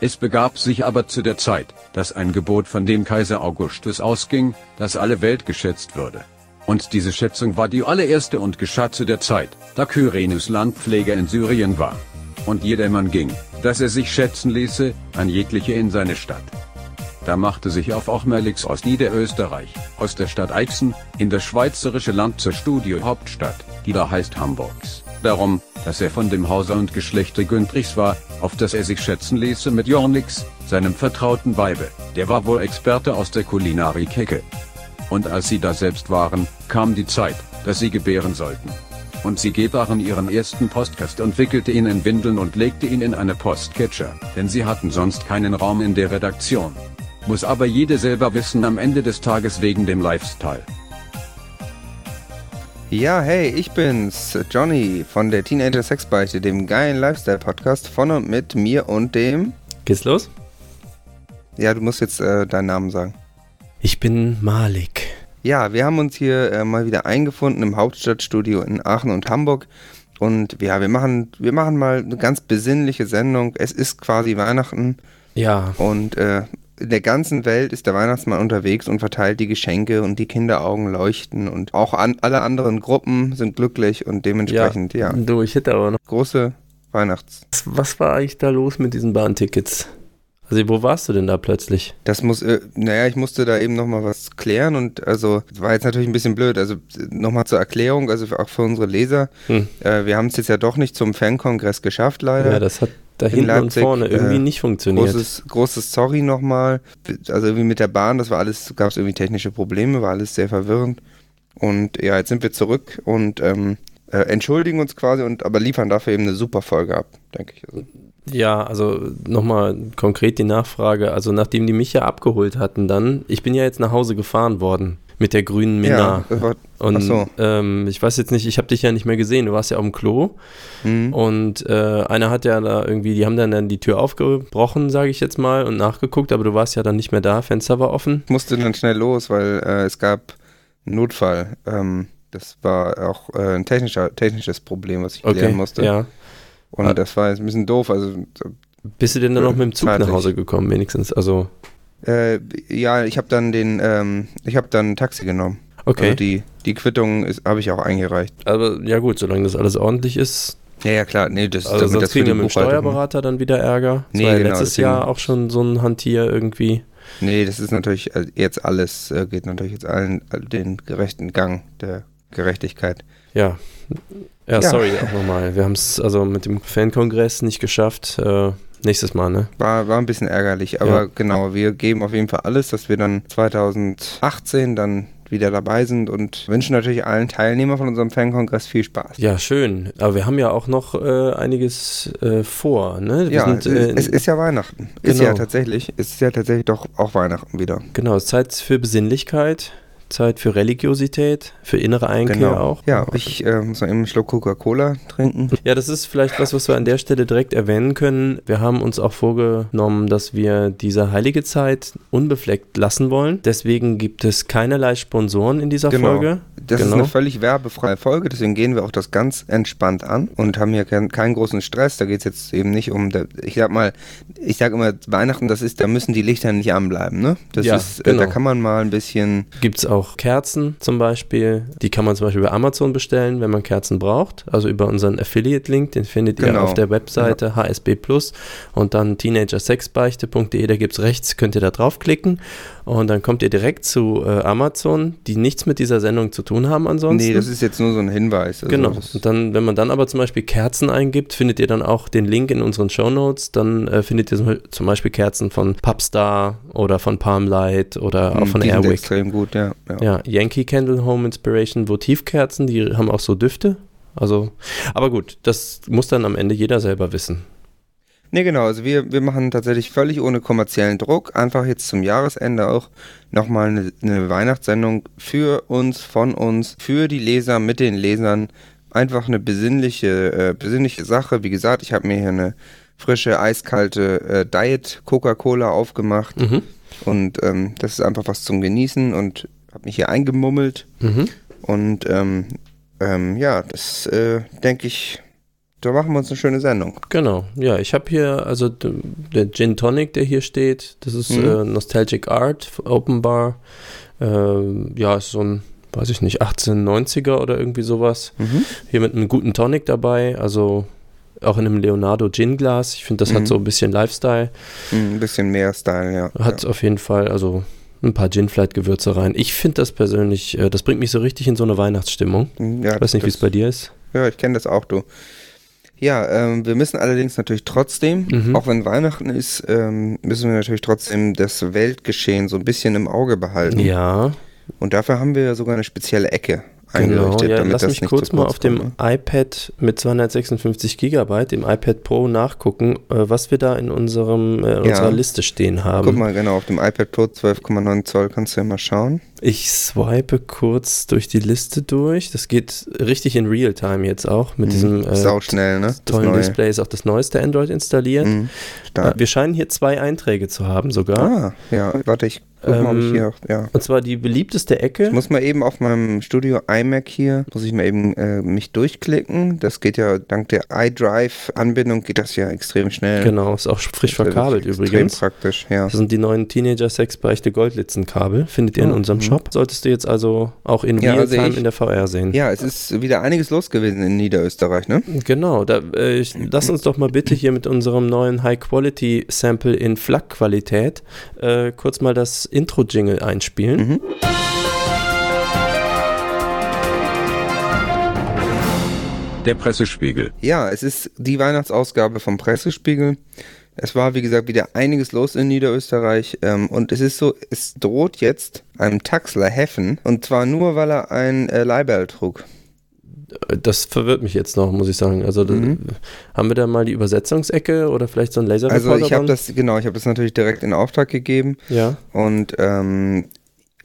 Es begab sich aber zu der Zeit, dass ein Gebot von dem Kaiser Augustus ausging, dass alle Welt geschätzt würde. Und diese Schätzung war die allererste und geschah zu der Zeit, da Kyrenus Landpfleger in Syrien war. Und jedermann ging, dass er sich schätzen ließe, an jegliche in seine Stadt. Da machte sich auf auch Merlix aus Niederösterreich, aus der Stadt Eichsen, in das schweizerische Land zur Studiohauptstadt, die da heißt Hamburgs. Darum, dass er von dem Hause und Geschlechte Güntrichs war, auf das er sich schätzen ließe mit Jornix, seinem vertrauten Weibe, der war wohl Experte aus der Kulinarik-Hecke. Und als sie da selbst waren, kam die Zeit, dass sie gebären sollten. Und sie gebaren ihren ersten Postkast und wickelte ihn in Windeln und legte ihn in eine Postcatcher, denn sie hatten sonst keinen Raum in der Redaktion. Muss aber jede selber wissen am Ende des Tages wegen dem Lifestyle. Ja, hey, ich bin's, Johnny von der Teenager Sexbeichte, dem geilen Lifestyle-Podcast von und mit mir und dem. Geht's los? Ja, du musst jetzt äh, deinen Namen sagen. Ich bin Malik. Ja, wir haben uns hier äh, mal wieder eingefunden im Hauptstadtstudio in Aachen und Hamburg. Und ja, wir machen, wir machen mal eine ganz besinnliche Sendung. Es ist quasi Weihnachten. Ja. Und äh, in der ganzen Welt ist der Weihnachtsmann unterwegs und verteilt die Geschenke und die Kinderaugen leuchten und auch an, alle anderen Gruppen sind glücklich und dementsprechend, ja. ja. Du, ich hätte aber noch. Große Weihnachts. Was, war eigentlich da los mit diesen Bahntickets? Also wo warst du denn da plötzlich? Das muss, äh, naja, ich musste da eben nochmal was klären und also war jetzt natürlich ein bisschen blöd. Also nochmal zur Erklärung, also auch für unsere Leser. Hm. Äh, wir haben es jetzt ja doch nicht zum Fankongress geschafft, leider. Ja, das hat da hinten Leipzig, und vorne irgendwie äh, nicht funktioniert. Großes, großes Sorry nochmal. Also irgendwie mit der Bahn, das war alles, gab es irgendwie technische Probleme, war alles sehr verwirrend. Und ja, jetzt sind wir zurück und ähm, äh, entschuldigen uns quasi und aber liefern dafür eben eine super Folge ab, denke ich. Also. Ja, also nochmal konkret die Nachfrage. Also nachdem die mich ja abgeholt hatten, dann, ich bin ja jetzt nach Hause gefahren worden mit der grünen Minna. Ja, war, und so. ähm, ich weiß jetzt nicht, ich habe dich ja nicht mehr gesehen, du warst ja auf dem Klo. Mhm. Und äh, einer hat ja da irgendwie, die haben dann, dann die Tür aufgebrochen, sage ich jetzt mal, und nachgeguckt, aber du warst ja dann nicht mehr da, Fenster war offen. Ich musste dann schnell los, weil äh, es gab einen Notfall. Ähm, das war auch äh, ein technischer, technisches Problem, was ich okay, klären musste. Ja. Und ah. das war jetzt ein bisschen doof. Also, Bist du denn dann noch mit dem Zug nach Hause gekommen, wenigstens? Also äh, ja, ich habe dann den, ähm, ich habe dann ein Taxi genommen. Okay. Also die, die Quittung habe ich auch eingereicht. Aber ja gut, solange das alles ordentlich ist. Ja, ja, klar. Nee, das, also sonst das kriegen wir mit dem Steuerberater dann wieder Ärger. Das nee, war ja genau, letztes Jahr auch schon so ein Hantier irgendwie. Nee, das ist natürlich äh, jetzt alles, äh, geht natürlich jetzt allen den gerechten Gang der Gerechtigkeit. Ja. Ja, ja. sorry auch nochmal. Wir haben es also mit dem Fankongress nicht geschafft. Äh, Nächstes Mal, ne? War, war ein bisschen ärgerlich, aber ja. genau, wir geben auf jeden Fall alles, dass wir dann 2018 dann wieder dabei sind und wünschen natürlich allen Teilnehmern von unserem Fankongress viel Spaß. Ja, schön. Aber wir haben ja auch noch äh, einiges äh, vor, ne? Wir ja, sind, äh, es ist ja Weihnachten. Genau. Ist ja tatsächlich, ist ja tatsächlich doch auch Weihnachten wieder. Genau, es ist Zeit für Besinnlichkeit. Zeit für Religiosität, für innere Einkehr genau. auch. Ja, ich äh, muss noch eben einen Schluck Coca-Cola trinken. Ja, das ist vielleicht was, was wir an der Stelle direkt erwähnen können. Wir haben uns auch vorgenommen, dass wir diese heilige Zeit unbefleckt lassen wollen. Deswegen gibt es keinerlei Sponsoren in dieser genau. Folge. Das genau. ist eine völlig werbefreie Folge, deswegen gehen wir auch das ganz entspannt an und haben hier keinen, keinen großen Stress. Da geht es jetzt eben nicht um, ich sag mal, ich sag immer, Weihnachten, das ist, da müssen die Lichter nicht anbleiben, ne? Das ja, ist, genau. da kann man mal ein bisschen. Gibt es auch Kerzen zum Beispiel, die kann man zum Beispiel bei Amazon bestellen, wenn man Kerzen braucht. Also über unseren Affiliate-Link, den findet genau. ihr auf der Webseite ja. HSB Plus und dann teenagersexbeichte.de, da gibt es rechts, könnt ihr da draufklicken und dann kommt ihr direkt zu äh, Amazon, die nichts mit dieser Sendung zu tun haben ansonsten. Nee, das ist jetzt nur so ein Hinweis. Also genau. Und dann, wenn man dann aber zum Beispiel Kerzen eingibt, findet ihr dann auch den Link in unseren Show Notes. Dann äh, findet ihr zum Beispiel Kerzen von Pubstar oder von Palmlight oder auch hm, von die Airwick. Sind extrem gut, ja, ja. Ja, Yankee Candle Home Inspiration Votivkerzen, die haben auch so Düfte. Also, aber gut, das muss dann am Ende jeder selber wissen. Nee, genau. Also wir, wir machen tatsächlich völlig ohne kommerziellen Druck. Einfach jetzt zum Jahresende auch nochmal eine, eine Weihnachtssendung für uns, von uns, für die Leser, mit den Lesern. Einfach eine besinnliche, äh, besinnliche Sache. Wie gesagt, ich habe mir hier eine frische, eiskalte äh, Diet Coca-Cola aufgemacht. Mhm. Und ähm, das ist einfach was zum Genießen und habe mich hier eingemummelt. Mhm. Und ähm, ähm, ja, das äh, denke ich da machen wir uns eine schöne Sendung. Genau, ja, ich habe hier, also der Gin Tonic, der hier steht, das ist mhm. äh, Nostalgic Art, Open Bar. Äh, ja, ist so ein, weiß ich nicht, 1890er oder irgendwie sowas. Mhm. Hier mit einem guten Tonic dabei, also auch in einem Leonardo Gin Glas. Ich finde, das mhm. hat so ein bisschen Lifestyle. Mhm, ein bisschen mehr Style, ja. Hat ja. auf jeden Fall, also ein paar Gin Flight Gewürze rein. Ich finde das persönlich, äh, das bringt mich so richtig in so eine Weihnachtsstimmung. Mhm, ja, ich weiß nicht, wie es bei dir ist. Ja, ich kenne das auch, du. Ja, ähm, wir müssen allerdings natürlich trotzdem, mhm. auch wenn Weihnachten ist, ähm, müssen wir natürlich trotzdem das Weltgeschehen so ein bisschen im Auge behalten. Ja. Und dafür haben wir sogar eine spezielle Ecke Genau, ja, lass mich kurz mal auf dem iPad mit 256 Gigabyte, dem iPad Pro, nachgucken, äh, was wir da in unserem, äh, unserer ja. Liste stehen haben. Guck mal, genau, auf dem iPad Pro 12,9 Zoll kannst du ja mal schauen. Ich swipe kurz durch die Liste durch. Das geht richtig in Realtime jetzt auch mit mhm. diesem äh, Sauschnell, ne? tollen Display. Ist auch das neueste Android installiert. Mhm. Äh, wir scheinen hier zwei Einträge zu haben sogar. Ah, ja, warte, ich guck mal, ob ich hier, ja. Und zwar die beliebteste Ecke. Ich muss mal eben auf meinem Studio iMac hier, muss ich mal eben äh, mich durchklicken. Das geht ja dank der iDrive-Anbindung geht das ja extrem schnell. Genau, ist auch frisch verkabelt extrem übrigens. Extrem praktisch, ja. Das sind die neuen Teenager Sex Beichte Goldlitzen-Kabel. Findet ihr in ah, unserem Shop. Solltest du jetzt also auch in ja, Realtime also in der VR sehen. Ja, es ist wieder einiges los gewesen in Niederösterreich, ne? Genau. Da, äh, ich, lass uns doch mal bitte hier mit unserem neuen High-Quality-Sample in FLAC-Qualität äh, kurz mal das Intro-Jingle einspielen. Mhm. Der Pressespiegel. Ja, es ist die Weihnachtsausgabe vom Pressespiegel. Es war, wie gesagt, wieder einiges los in Niederösterreich. Ähm, und es ist so, es droht jetzt einem Taxler Heffen. Und zwar nur, weil er ein äh, Leihbell trug. Das verwirrt mich jetzt noch, muss ich sagen. Also mhm. haben wir da mal die Übersetzungsecke oder vielleicht so ein Laser? Also ich habe das genau, ich habe das natürlich direkt in Auftrag gegeben. Ja. Und ähm,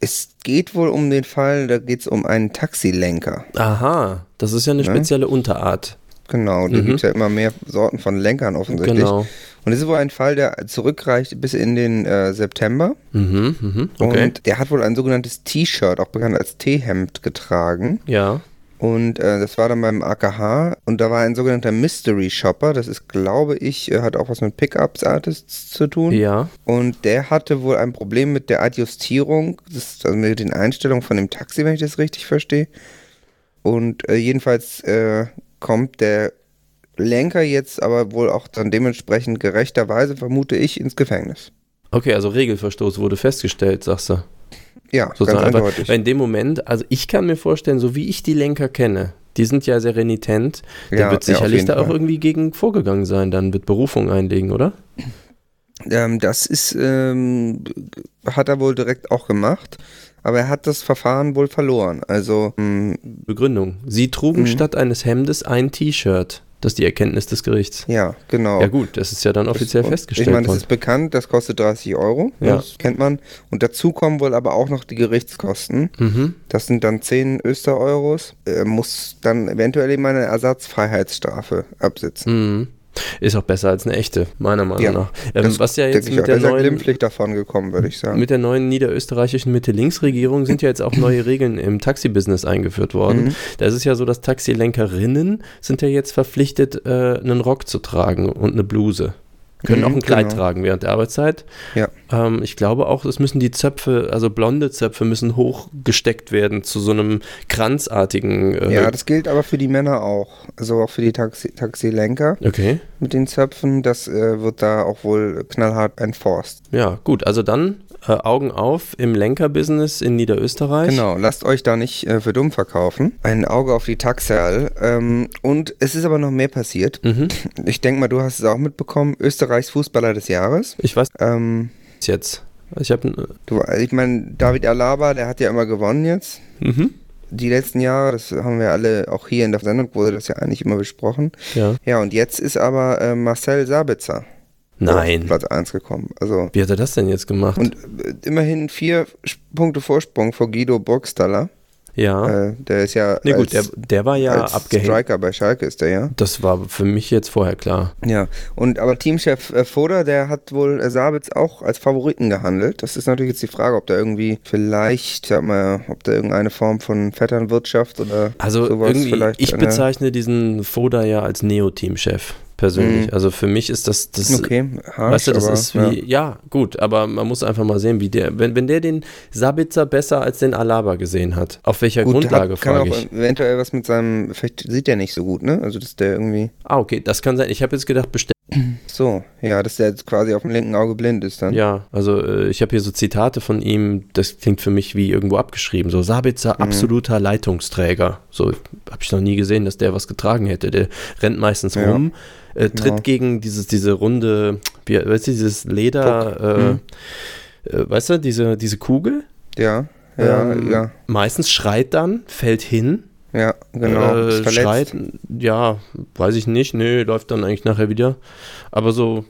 es geht wohl um den Fall, da geht es um einen Taxilenker. Aha, das ist ja eine ne? spezielle Unterart. Genau, da mhm. gibt es ja immer mehr Sorten von Lenkern offensichtlich. Genau. Und es ist wohl ein Fall, der zurückreicht bis in den äh, September. Mhm, mh, okay. Und der hat wohl ein sogenanntes T-Shirt, auch bekannt als T-Hemd, getragen. Ja. Und äh, das war dann beim AKH und da war ein sogenannter Mystery Shopper. Das ist, glaube ich, äh, hat auch was mit Pickups Artists zu tun. Ja. Und der hatte wohl ein Problem mit der Adjustierung, das, also mit den Einstellungen von dem Taxi, wenn ich das richtig verstehe. Und äh, jedenfalls äh, kommt der Lenker jetzt aber wohl auch dann dementsprechend gerechterweise, vermute ich, ins Gefängnis. Okay, also Regelverstoß wurde festgestellt, sagst du. Ja, so ganz eindeutig. Weil in dem Moment, also ich kann mir vorstellen, so wie ich die Lenker kenne, die sind ja sehr renitent, der ja, wird sicherlich ja, da Fall. auch irgendwie gegen vorgegangen sein, dann wird Berufung einlegen, oder? Ähm, das ist, ähm, hat er wohl direkt auch gemacht, aber er hat das Verfahren wohl verloren. Also mh, Begründung: Sie trugen mh. statt eines Hemdes ein T-Shirt. Das ist die Erkenntnis des Gerichts. Ja, genau. Ja gut, das ist ja dann offiziell das, festgestellt. Ich meine, das ist bekannt, das kostet 30 Euro, ja. das kennt man. Und dazu kommen wohl aber auch noch die Gerichtskosten. Mhm. Das sind dann 10 Öster-Euros. Er muss dann eventuell eben eine Ersatzfreiheitsstrafe absitzen. Mhm. Ist auch besser als eine echte, meiner Meinung Ja, nach. Ähm, was ja jetzt mit der, neuen, glimpflich davon gekommen, würde ich sagen. mit der neuen niederösterreichischen Mitte-Links-Regierung sind ja jetzt auch neue Regeln im Taxi-Business eingeführt worden. Mhm. Da ist es ja so, dass Taxilenkerinnen sind ja jetzt verpflichtet, äh, einen Rock zu tragen und eine Bluse. Können Mhm, auch ein Kleid genau. tragen während der Arbeitszeit. Ja. Ähm, ich glaube auch, es müssen die Zöpfe, also blonde Zöpfe, müssen hochgesteckt werden zu so einem kranzartigen. Äh, Ja, das gilt aber für die Männer auch. Also auch für die Taxi Taxilenker okay. mit den Zöpfen. Das äh, wird da auch wohl knallhart enforced. Ja, gut. Also dann äh, Augen auf im Lenkerbusiness in Niederösterreich. Genau, lasst euch da nicht äh, für dumm verkaufen. Ein Auge auf die Taxal. Ähm, und es ist aber noch mehr passiert. Mhm. Ich denke mal, du hast es auch mitbekommen. Österreichs Fußballer des Jahres. Ich weiß Ähm, jetzt. Ich habe. du, ich meine, David Alaba, der hat ja immer gewonnen jetzt. Mhm. Die letzten Jahre, das haben wir alle, auch hier in der Sendung wurde das ja eigentlich immer besprochen. Ja. Ja, und jetzt ist aber äh, Marcel Sabitzer auf Nein. Platz 1 gekommen. Also Wie hat er das denn jetzt gemacht? und äh, immerhin vier Punkte Vorsprung vor Guido Burgstaller. ja. Äh, der ist ja nee, gut, der, als, der war ja abgehängt. Striker bei Schalke ist der ja. Das war für mich jetzt vorher klar. Ja, und aber Teamchef äh, Foda, der hat wohl äh, Sabitz auch als Favoriten gehandelt. Das ist natürlich jetzt die Frage, ob da irgendwie vielleicht, sag mal, ob da irgendeine Form von Vetternwirtschaft oder Also sowas irgendwie, vielleicht ich bezeichne diesen Foda ja als Neo-Teamchef persönlich. Mhm. Also für mich ist das, das Okay, harsch, weißt du, das aber, ist wie, ja. gut, aber man muss einfach mal sehen, wie der, wenn, wenn der den Sabitzer besser als den Alaba gesehen hat, auf welcher Gut, Grundlage frage ich? eventuell was mit seinem, vielleicht sieht er nicht so gut, ne? Also dass der irgendwie, Ah, okay, das kann sein. Ich habe jetzt gedacht. So, ja, dass der jetzt quasi auf dem linken Auge blind ist dann. Ja, also äh, ich habe hier so Zitate von ihm, das klingt für mich wie irgendwo abgeschrieben. So Sabitzer, absoluter Leitungsträger. So habe ich noch nie gesehen, dass der was getragen hätte. Der rennt meistens Ja, rum, äh, tritt genau. gegen dieses, diese runde, wie, weißt du, dieses Leder, äh, äh, weißt du, diese, diese Kugel. Ja, ja, Ähm, ja, Meistens schreit dann, fällt hin, ja, genau. äh, ist schreit, ja, weiß ich nicht, nö, läuft dann eigentlich nachher wieder. Aber so,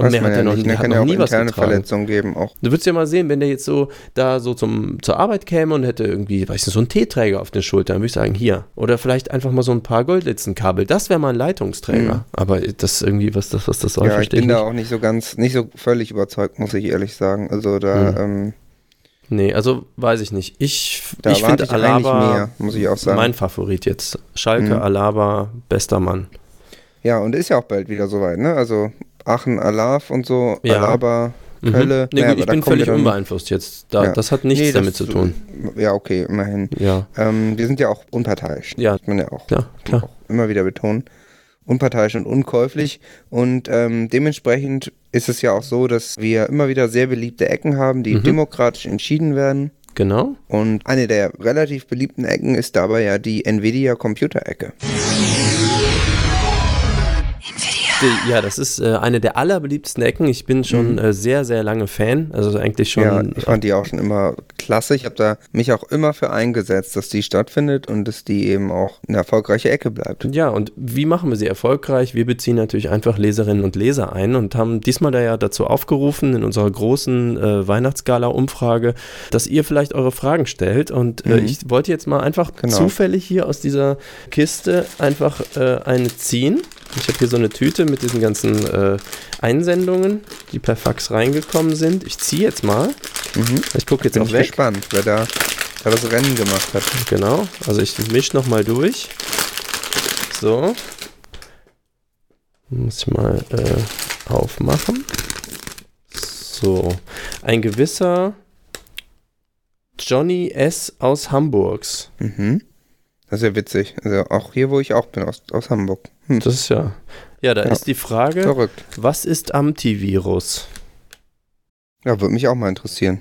Weiß mehr hat ja er noch, nicht. Da hat kann noch ja nie was interne getragen. Verletzungen geben auch. Du würdest ja mal sehen, wenn der jetzt so da so zum, zur Arbeit käme und hätte irgendwie, weiß nicht, so einen Teeträger auf den Schultern, würde ich sagen, hier. Oder vielleicht einfach mal so ein paar Goldlitzenkabel. Das wäre mal ein Leitungsträger. Mhm. Aber das irgendwie, was das, was das soll, Ja, ich verstehe bin ich da nicht. auch nicht so ganz, nicht so völlig überzeugt, muss ich ehrlich sagen. Also da, Mhm. ähm, Nee, also weiß ich nicht. Ich, da ich finde Alaba mehr, muss ich auch sagen. mein Favorit jetzt. Schalke, Mhm. Alaba, bester Mann. ja, und ist ja auch bald wieder soweit, ne? Also Aachen, Alav und so, Ja. Alaba, Mhm. Kölle. Nee, Ja, gut, aber ich bin völlig unbeeinflusst jetzt. Da, Ja. Das hat nichts Nee, das- damit zu tun. Ja, okay, immerhin. Ja, Ähm, wir sind ja auch unparteiisch. Ja. Muss man ja auch, klar, klar. auch immer wieder betonen. Unparteiisch und unkäuflich. Und ähm, dementsprechend ist es ja auch so, dass wir immer wieder sehr beliebte Ecken haben, die Mhm. demokratisch entschieden werden. Genau. Und eine der relativ beliebten Ecken ist dabei ja die Nvidia Computer-Ecke. Die, ja, das ist äh, eine der allerbeliebtesten Ecken. Ich bin schon Mhm. äh, sehr, sehr lange Fan. Also eigentlich schon. Ja, ich fand die auch schon immer klasse. Ich habe da mich auch immer für eingesetzt, dass die stattfindet und dass die eben auch eine erfolgreiche Ecke bleibt. Ja, und wie machen wir sie erfolgreich? Wir beziehen natürlich einfach Leserinnen und Leser ein und haben diesmal da ja dazu aufgerufen in unserer großen äh, Weihnachtsgala-Umfrage, dass ihr vielleicht eure Fragen stellt. Und äh, Mhm. ich wollte jetzt mal einfach Genau. zufällig hier aus dieser Kiste einfach äh, eine ziehen. Ich habe hier so eine Tüte mit diesen ganzen äh, Einsendungen, die per Fax reingekommen sind. Ich ziehe jetzt mal. Mhm. Ich gucke jetzt Bin auch ich weg. gespannt, wer da, wer das Rennen gemacht hat. Genau, also ich mische nochmal durch. So. Muss ich mal äh, aufmachen. So. Ein gewisser Johnny S. aus Hamburgs. Mhm. Das ist ja witzig. Also auch hier, wo ich auch bin, aus, aus Hamburg. Hm. Das ist ja. Ja, da Ja. ist die Frage: Verrückt. Was ist Antivirus? Ja, würde mich auch mal interessieren.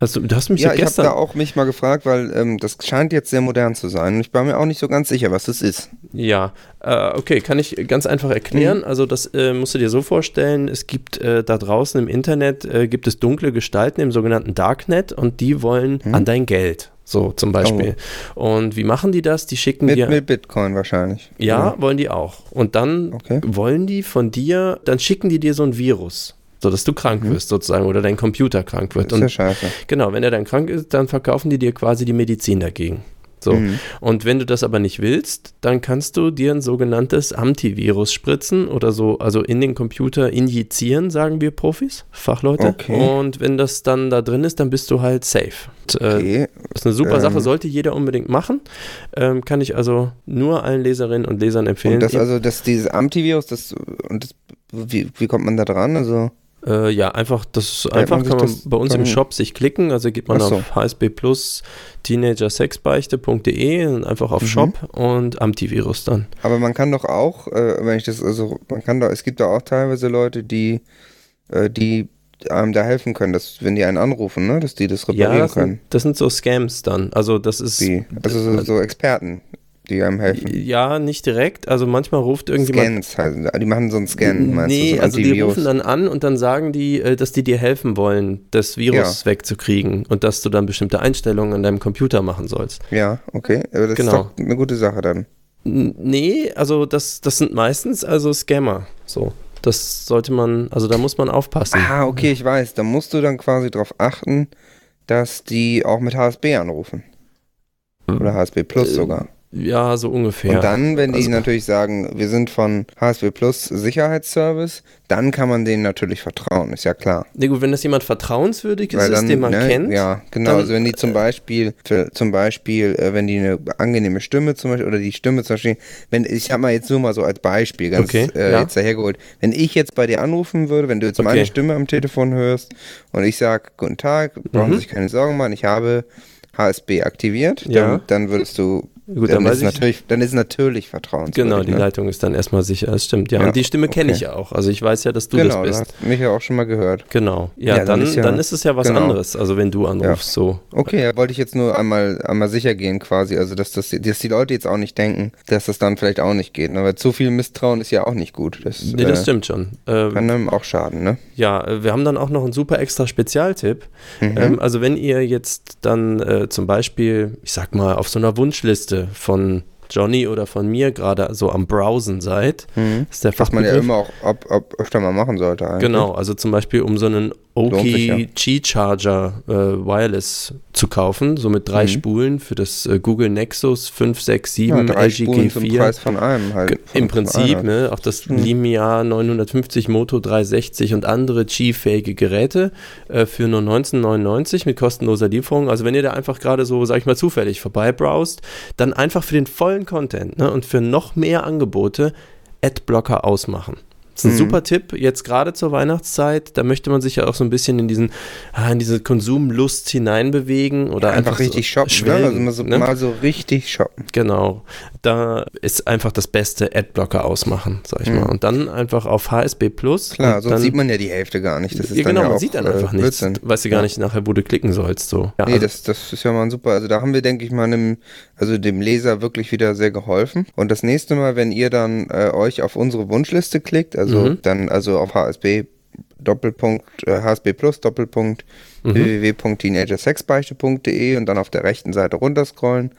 Hast du, hast mich ja, ja, ich habe da auch mich mal gefragt, weil ähm, das scheint jetzt sehr modern zu sein. Und ich war mir auch nicht so ganz sicher, was das ist. Ja, äh, okay, kann ich ganz einfach erklären. Mhm. Also das äh, musst du dir so vorstellen, es gibt äh, da draußen im Internet, äh, gibt es dunkle Gestalten im sogenannten Darknet und die wollen Mhm. an dein Geld. So zum Beispiel. Und wie machen die das? Die schicken Mit, dir. mit Bitcoin wahrscheinlich. ja, wollen die auch. Und dann Okay. wollen die von dir, dann schicken die dir so ein Virus, sodass du krank Mhm. wirst sozusagen oder dein Computer krank wird. Das ist ja Und scheiße. genau, wenn er dann krank ist, dann verkaufen die dir quasi die Medizin dagegen. So. Mhm. Und wenn du das aber nicht willst, dann kannst du dir ein sogenanntes Antivirus spritzen oder so, also in den Computer injizieren, sagen wir Profis, Fachleute. Okay. Und wenn das dann da drin ist, dann bist du halt safe. Und, äh, okay. Ist eine super ähm. Sache, sollte jeder unbedingt machen. Ähm, kann ich also nur allen Leserinnen und Lesern empfehlen. Und das also, dass dieses Antivirus, das und das, wie, wie kommt man da dran? Also äh, ja, einfach, das einfach man kann man bei uns im Shop sich klicken, also geht man so. auf hsb plus teenagersexbeichte.de und einfach auf mhm. Shop und Antivirus dann. Aber man kann doch auch, äh, wenn ich das, also man kann doch, es gibt da auch teilweise Leute, die, äh, die einem da helfen können, dass wenn die einen anrufen, ne, dass die das reparieren ja, das können. Sind, das sind so Scams dann. Also das ist. Wie? Also so, so Experten die einem helfen? Ja, nicht direkt. Also manchmal ruft irgendjemand. Scans halt. Die machen so einen Scan, meinst Nee, du, so also die rufen dann an und dann sagen die, äh, dass die dir helfen wollen, das Virus ja. wegzukriegen und dass du dann bestimmte Einstellungen an deinem Computer machen sollst. Ja, okay. Aber das genau. ist doch eine gute Sache dann. Nee, also das, das sind meistens also Scammer. So. Das sollte man, also da muss man aufpassen. Ah, okay, ich weiß. Da musst du dann quasi darauf achten, dass die auch mit HSB anrufen. Oder HSB Plus äh, sogar. Ja, so ungefähr. Und dann, wenn die also, natürlich sagen, wir sind von HSW Plus Sicherheitsservice, dann kann man denen natürlich vertrauen, ist ja klar. Nee, gut, wenn das jemand vertrauenswürdig ist, dann, den man ne, kennt. Ja, genau. also wenn die zum Beispiel, für, zum Beispiel, äh, wenn die eine angenehme Stimme zum Beispiel, oder die Stimme zum Beispiel, wenn, ich habe mal jetzt nur mal so als Beispiel, ganz okay, äh, ja. jetzt dahergeholt, wenn ich jetzt bei dir anrufen würde, wenn du jetzt okay. meine Stimme am Telefon hörst und ich sage, guten Tag, brauchen mhm. Sie sich keine Sorgen machen, ich habe HSB aktiviert, ja. dann, dann würdest du Gut, dann, dann, ist natürlich, dann ist natürlich vertrauenswürdig. Genau, die ne? Leitung ist dann erstmal sicher, das stimmt. Ja, ja und die Stimme kenne okay. ich ja auch. Also ich weiß ja, dass du genau, das bist. Genau, mich ja auch schon mal gehört. Genau. Ja, ja dann, dann, ist ja, dann, ist es ja was genau. anderes, also wenn du anrufst ja. so. Okay, da wollte ich jetzt nur einmal, einmal sicher gehen quasi, also dass, das, dass die Leute jetzt auch nicht denken, dass das dann vielleicht auch nicht geht. Aber ne? zu viel Misstrauen ist ja auch nicht gut. Das, nee, das äh, stimmt schon. Ähm, kann einem auch schaden, ne? Ja, äh, wir haben dann auch noch einen super extra Spezialtipp. Mhm. Ähm, also wenn ihr jetzt dann äh, zum Beispiel, ich sag mal, auf so einer Wunschliste von Johnny oder von mir gerade so am Browsen seid. Mhm. ist der Was man ja immer auch ab, ab öfter mal machen sollte. Eigentlich. Genau, also zum Beispiel um so einen Oki G-Charger äh, Wireless zu kaufen, so mit drei mhm. Spulen für das äh, Google Nexus 567 ja, drei LGG 4. Preis von einem halt. Im Prinzip, ne, auch das mhm. Lumia 950 Moto 360 und andere G-fähige Geräte äh, für nur 1999 mit kostenloser Lieferung. Also wenn ihr da einfach gerade so, sag ich mal, zufällig vorbei browst, dann einfach für den vollen Content ne, und für noch mehr Angebote Adblocker ausmachen. Das ist ein mhm. super Tipp, jetzt gerade zur Weihnachtszeit. Da möchte man sich ja auch so ein bisschen in diesen, ah, in diese Konsumlust hineinbewegen oder ja, einfach, einfach, richtig so shoppen. Ne? Also mal so, ne? mal so, richtig shoppen. Genau. Da ist einfach das beste Adblocker ausmachen, sag ich mhm. mal. Und dann einfach auf HSB Plus. Klar, sonst dann, sieht man ja die Hälfte gar nicht. Das ist ja, genau, ja man sieht dann einfach äh, nichts. Weißt du gar nicht nachher, wo du klicken sollst. So. Ja, nee, also, das, das ist ja mal super. Also da haben wir, denke ich mal, einem, also dem Leser wirklich wieder sehr geholfen. Und das nächste Mal, wenn ihr dann äh, euch auf unsere Wunschliste klickt, also mhm. dann also auf HSB Doppelpunkt äh, HSB Plus Doppelpunkt mhm. www.teenagersexbeichte.de und dann auf der rechten Seite runterscrollen,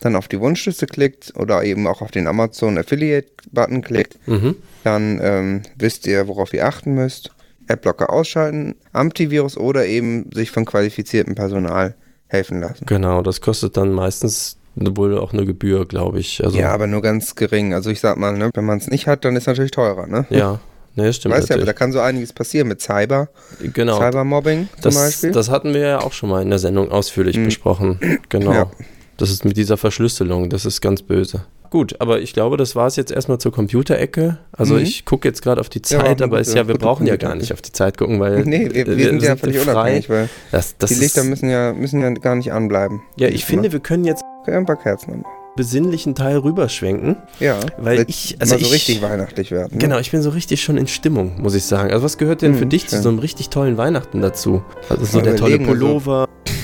dann auf die Wunschliste klickt oder eben auch auf den Amazon Affiliate Button klickt, mhm. dann ähm, wisst ihr, worauf ihr achten müsst. Adblocker ausschalten, Antivirus oder eben sich von qualifiziertem Personal helfen lassen. Genau, das kostet dann meistens wohl auch eine Gebühr, glaube ich. Also ja, aber nur ganz gering. Also ich sag mal, ne, wenn man es nicht hat, dann ist es natürlich teurer, ne? Ja. Ne, stimmt. Weißt ja, aber da kann so einiges passieren mit Cyber. Genau. Cybermobbing zum das, Beispiel. Das hatten wir ja auch schon mal in der Sendung ausführlich mhm. besprochen. Genau. Ja. Das ist mit dieser Verschlüsselung, das ist ganz böse. Gut, aber ich glaube, das war es jetzt erstmal zur Computerecke. Also mhm. ich gucke jetzt gerade auf die Zeit, ja, aber ist ja, wir brauchen ja gar nicht auf die Zeit gucken, weil nee, wir, wir, wir sind ja völlig frei. unabhängig, weil das, das die Lichter müssen ja, müssen ja gar nicht anbleiben. Ja, ich finde, wir können jetzt ein paar Kerzen anmachen besinnlichen Teil rüberschwenken. Ja, weil ich also so richtig weihnachtlich werden. Ne? Genau, ich bin so richtig schon in Stimmung, muss ich sagen. Also was gehört denn hm, für dich schön. zu so einem richtig tollen Weihnachten dazu? Also so der tolle Pullover. So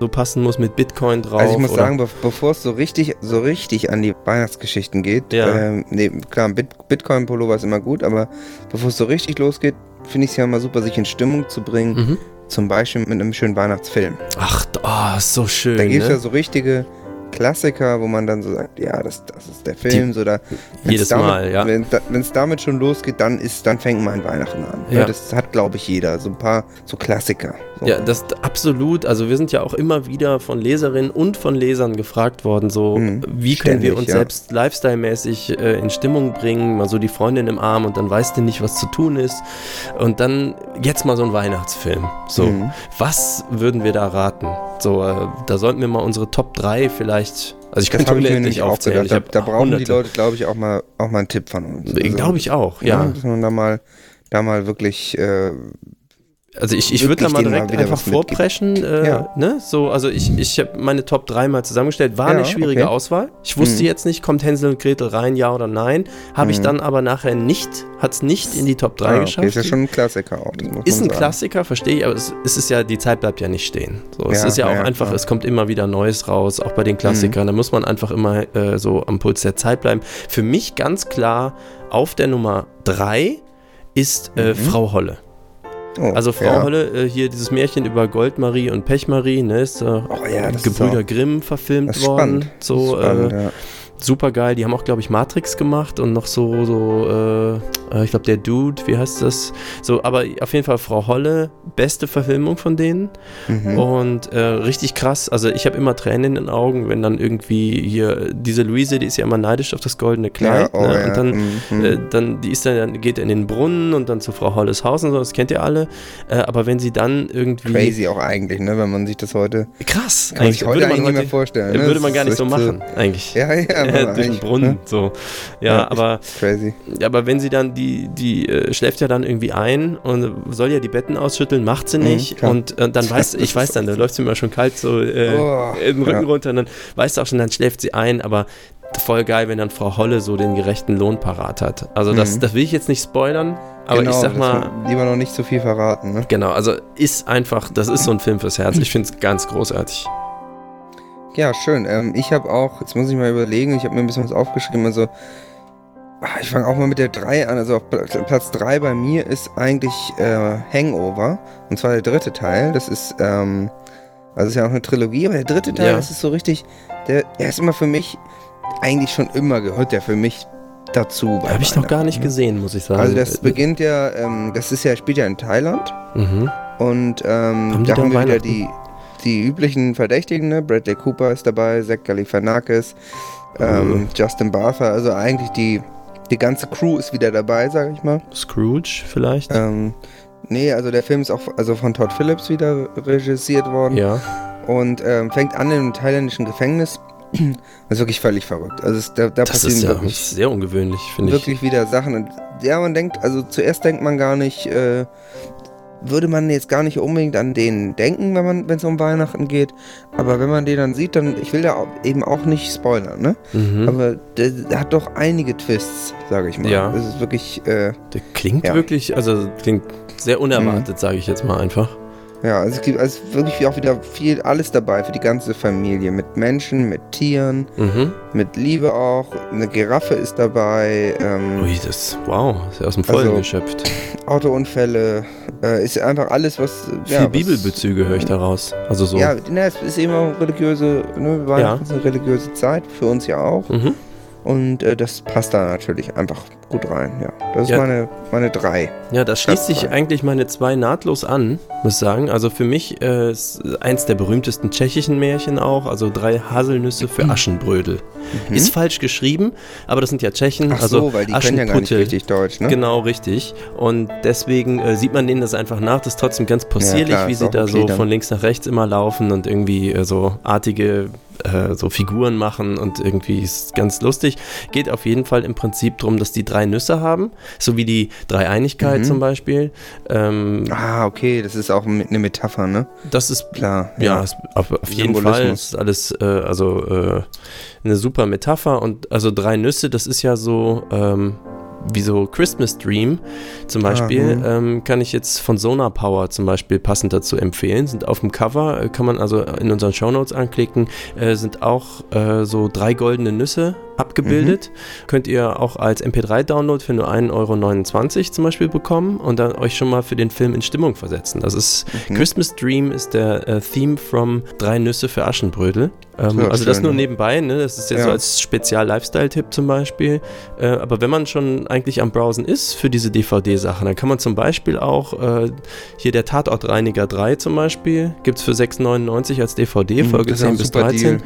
so passen muss mit Bitcoin drauf. Also ich muss sagen, be bevor es so richtig, so richtig an die Weihnachtsgeschichten geht, ja. ähm, nee, klar, Bit Bitcoin-Pullover ist immer gut, aber bevor es so richtig losgeht, finde ich es ja immer super, sich in Stimmung zu bringen. Mhm. Zum Beispiel mit einem schönen Weihnachtsfilm. Ach, oh, so schön. Da gibt es ne? ja so richtige Klassiker, wo man dann so sagt, ja, das, das ist der Film. Die, so da, jedes damit, Mal, ja. Wenn es damit schon losgeht, dann ist, dann fängt mein Weihnachten an. Ja. ja das hat, glaube ich, jeder. So ein paar so Klassiker. Ja, das absolut. Also wir sind ja auch immer wieder von Leserinnen und von Lesern gefragt worden, so mhm. wie können Ständig, wir uns ja. selbst lifestyle-mäßig äh, in Stimmung bringen, mal so die Freundin im Arm und dann weißt du nicht, was zu tun ist. Und dann jetzt mal so ein Weihnachtsfilm. So, mhm. was würden wir da raten? So, äh, da sollten wir mal unsere Top 3 vielleicht also ich das könnte mir nicht aufzählen. Da, da brauchen hunderte. die Leute, glaube ich, auch mal, auch mal einen Tipp von uns. Also, glaube ich auch, ja. ja. Dass man da mal, da mal wirklich äh, also ich, ich würde da mal direkt mal einfach vorpreschen, äh, ja. ne? So, also ich, ich habe meine Top 3 mal zusammengestellt. War ja, eine schwierige okay. Auswahl. Ich wusste hm. jetzt nicht, kommt Hänsel und Gretel rein, ja oder nein. Habe hm. ich dann aber nachher nicht, hat es nicht in die Top 3 ah, geschafft. Okay, ist ja schon ein Klassiker auch. ist ein sagen. Klassiker, verstehe ich, aber es, es, ist ja, die Zeit bleibt ja nicht stehen. So, es ja, ist ja auch einfach, es kommt immer wieder Neues raus, auch bei den Klassikern. Hm. Da muss man einfach immer äh, so am Puls der Zeit bleiben. Für mich ganz klar auf der Nummer 3 ist äh, mhm. Frau Holle. Oh, also Frau ja. Holle, äh, hier dieses Märchen über Goldmarie und Pechmarie, ne, ist äh, oh, ja, Gebrüder Grimm verfilmt worden. Spannend. So, spannend, äh, ja super geil. Die haben auch, glaube ich, Matrix gemacht und noch so, so äh, äh, ich glaube, der Dude, wie heißt das? So, aber auf jeden Fall Frau Holle, beste Verfilmung von denen. Mhm. Und äh, richtig krass. Also, ich habe immer Tränen in den Augen, wenn dann irgendwie hier, diese Luise, die ist ja immer neidisch auf das goldene Kleid. Ja, oh, ne? Und dann, mhm. äh, dann, die ist dann, geht in den Brunnen und dann zu Frau Holles Haus und so, das kennt ihr alle. Äh, aber wenn sie dann irgendwie. Crazy auch eigentlich, ne, wenn man sich das heute. Krass, kann eigentlich. Heute man heute, nicht mehr vorstellen. Ne? Würde man gar nicht so machen, eigentlich. Ja, ja, durch den Brunnen. Ne? So. Ja, ja aber, crazy. aber wenn sie dann, die, die äh, schläft ja dann irgendwie ein und soll ja die Betten ausschütteln, macht sie mhm, nicht. Mhm, und äh, dann weiß, ich weiß dann, da läuft sie immer schon kalt so äh, oh, im Rücken ja. runter und dann weißt du auch schon, dann schläft sie ein, aber voll geil, wenn dann Frau Holle so den gerechten Lohn parat hat. Also das, mhm. das will ich jetzt nicht spoilern, aber genau, ich sag mal. Lieber noch nicht so viel verraten, ne? Genau, also ist einfach, das ist so ein Film fürs Herz. Ich finde es ganz großartig. Ja, schön. Ähm, ich habe auch, jetzt muss ich mal überlegen, ich habe mir ein bisschen was aufgeschrieben. Also, ah, ich fange auch mal mit der 3 an. Also, auf Platz 3 bei mir ist eigentlich äh, Hangover. Und zwar der dritte Teil. Das ist, ähm, also ist ja auch eine Trilogie, aber der dritte Teil, ja. das ist so richtig, der, der ist immer für mich, eigentlich schon immer gehört der für mich dazu. Habe ich noch gar nicht gesehen, muss ich sagen. Also das beginnt ja, ähm, das ist ja, spielt ja in Thailand. Mhm. Und ähm, haben da haben wir wieder die, die üblichen Verdächtigen, ne? Bradley Cooper ist dabei, Zach Galifianakis, ähm, mhm. Justin Bartha, also eigentlich die, die ganze Crew ist wieder dabei, sage ich mal. Scrooge vielleicht? Ähm, nee, also der Film ist auch also von Todd Phillips wieder regisiert worden. Ja. Und ähm, fängt an in einem thailändischen Gefängnis. Das ist wirklich völlig verrückt. Also es, da, da das passieren ist ja wirklich sehr ungewöhnlich, finde ich. Wirklich wieder Sachen. Und ja, man denkt, also zuerst denkt man gar nicht, äh, würde man jetzt gar nicht unbedingt an den denken, wenn man, wenn es um Weihnachten geht. Aber wenn man den dann sieht, dann, ich will da eben auch nicht spoilern, ne? Mhm. Aber der, der, hat doch einige Twists, sage ich mal. Ja. Das ist wirklich. Äh, der klingt ja. wirklich, also klingt sehr unerwartet, mhm. sage ich jetzt mal einfach. Ja, also es gibt also wirklich auch wieder viel, alles dabei für die ganze Familie. Mit Menschen, mit Tieren, mhm. mit Liebe auch. Eine Giraffe ist dabei. Ähm, Ui, das, wow, ist ja aus dem Vollen also, geschöpft. Autounfälle, äh, ist einfach alles, was. Viel ja, Bibelbezüge höre ich daraus. Also so. Ja, es ist immer religiöse, ne, Weihnachten ja. eine religiöse Zeit, für uns ja auch. Mhm. Und äh, das passt da natürlich einfach gut rein, ja. Das ja. ist meine, meine drei. Ja, das schließt sich eigentlich meine zwei nahtlos an, muss ich sagen. Also für mich äh, ist eins der berühmtesten tschechischen Märchen auch, also drei Haselnüsse für mhm. Aschenbrödel. Mhm. Ist falsch geschrieben, aber das sind ja Tschechen. Ach also so, weil die können ja gar nicht richtig Deutsch, ne? Genau, richtig. Und deswegen äh, sieht man denen das einfach nach. Das ist trotzdem ganz possierlich, ja, klar, wie sie da so von links nach rechts immer laufen und irgendwie äh, so artige äh, so Figuren machen und irgendwie ist ganz lustig. Geht auf jeden Fall im Prinzip darum, dass die drei Nüsse haben, so wie die Dreieinigkeit mhm. zum Beispiel. Ähm, ah, okay, das ist auch eine Metapher, ne? Das ist klar. Ja, ja auf, auf jeden Fall ist alles äh, also äh, eine super Metapher und also drei Nüsse, das ist ja so ähm, wie so Christmas Dream zum Beispiel, ah, ähm, kann ich jetzt von Sonar Power zum Beispiel passend dazu empfehlen. Sind auf dem Cover, äh, kann man also in unseren Shownotes anklicken, äh, sind auch äh, so drei goldene Nüsse abgebildet. Mhm. Könnt ihr auch als MP3-Download für nur 1,29 Euro zum Beispiel bekommen und dann euch schon mal für den Film in Stimmung versetzen. Das ist mhm. Christmas Dream ist der äh, Theme from Drei Nüsse für Aschenbrödel. Ähm, ja, also das nur nebenbei, ne? Das ist jetzt ja. so als Spezial-Lifestyle-Tipp zum Beispiel. Äh, aber wenn man schon eigentlich am Browsen ist für diese DVD-Sachen, dann kann man zum Beispiel auch äh, hier der Tatortreiniger 3 zum Beispiel, gibt es für 6,99 als DVD, mhm, Folge 10 bis 13.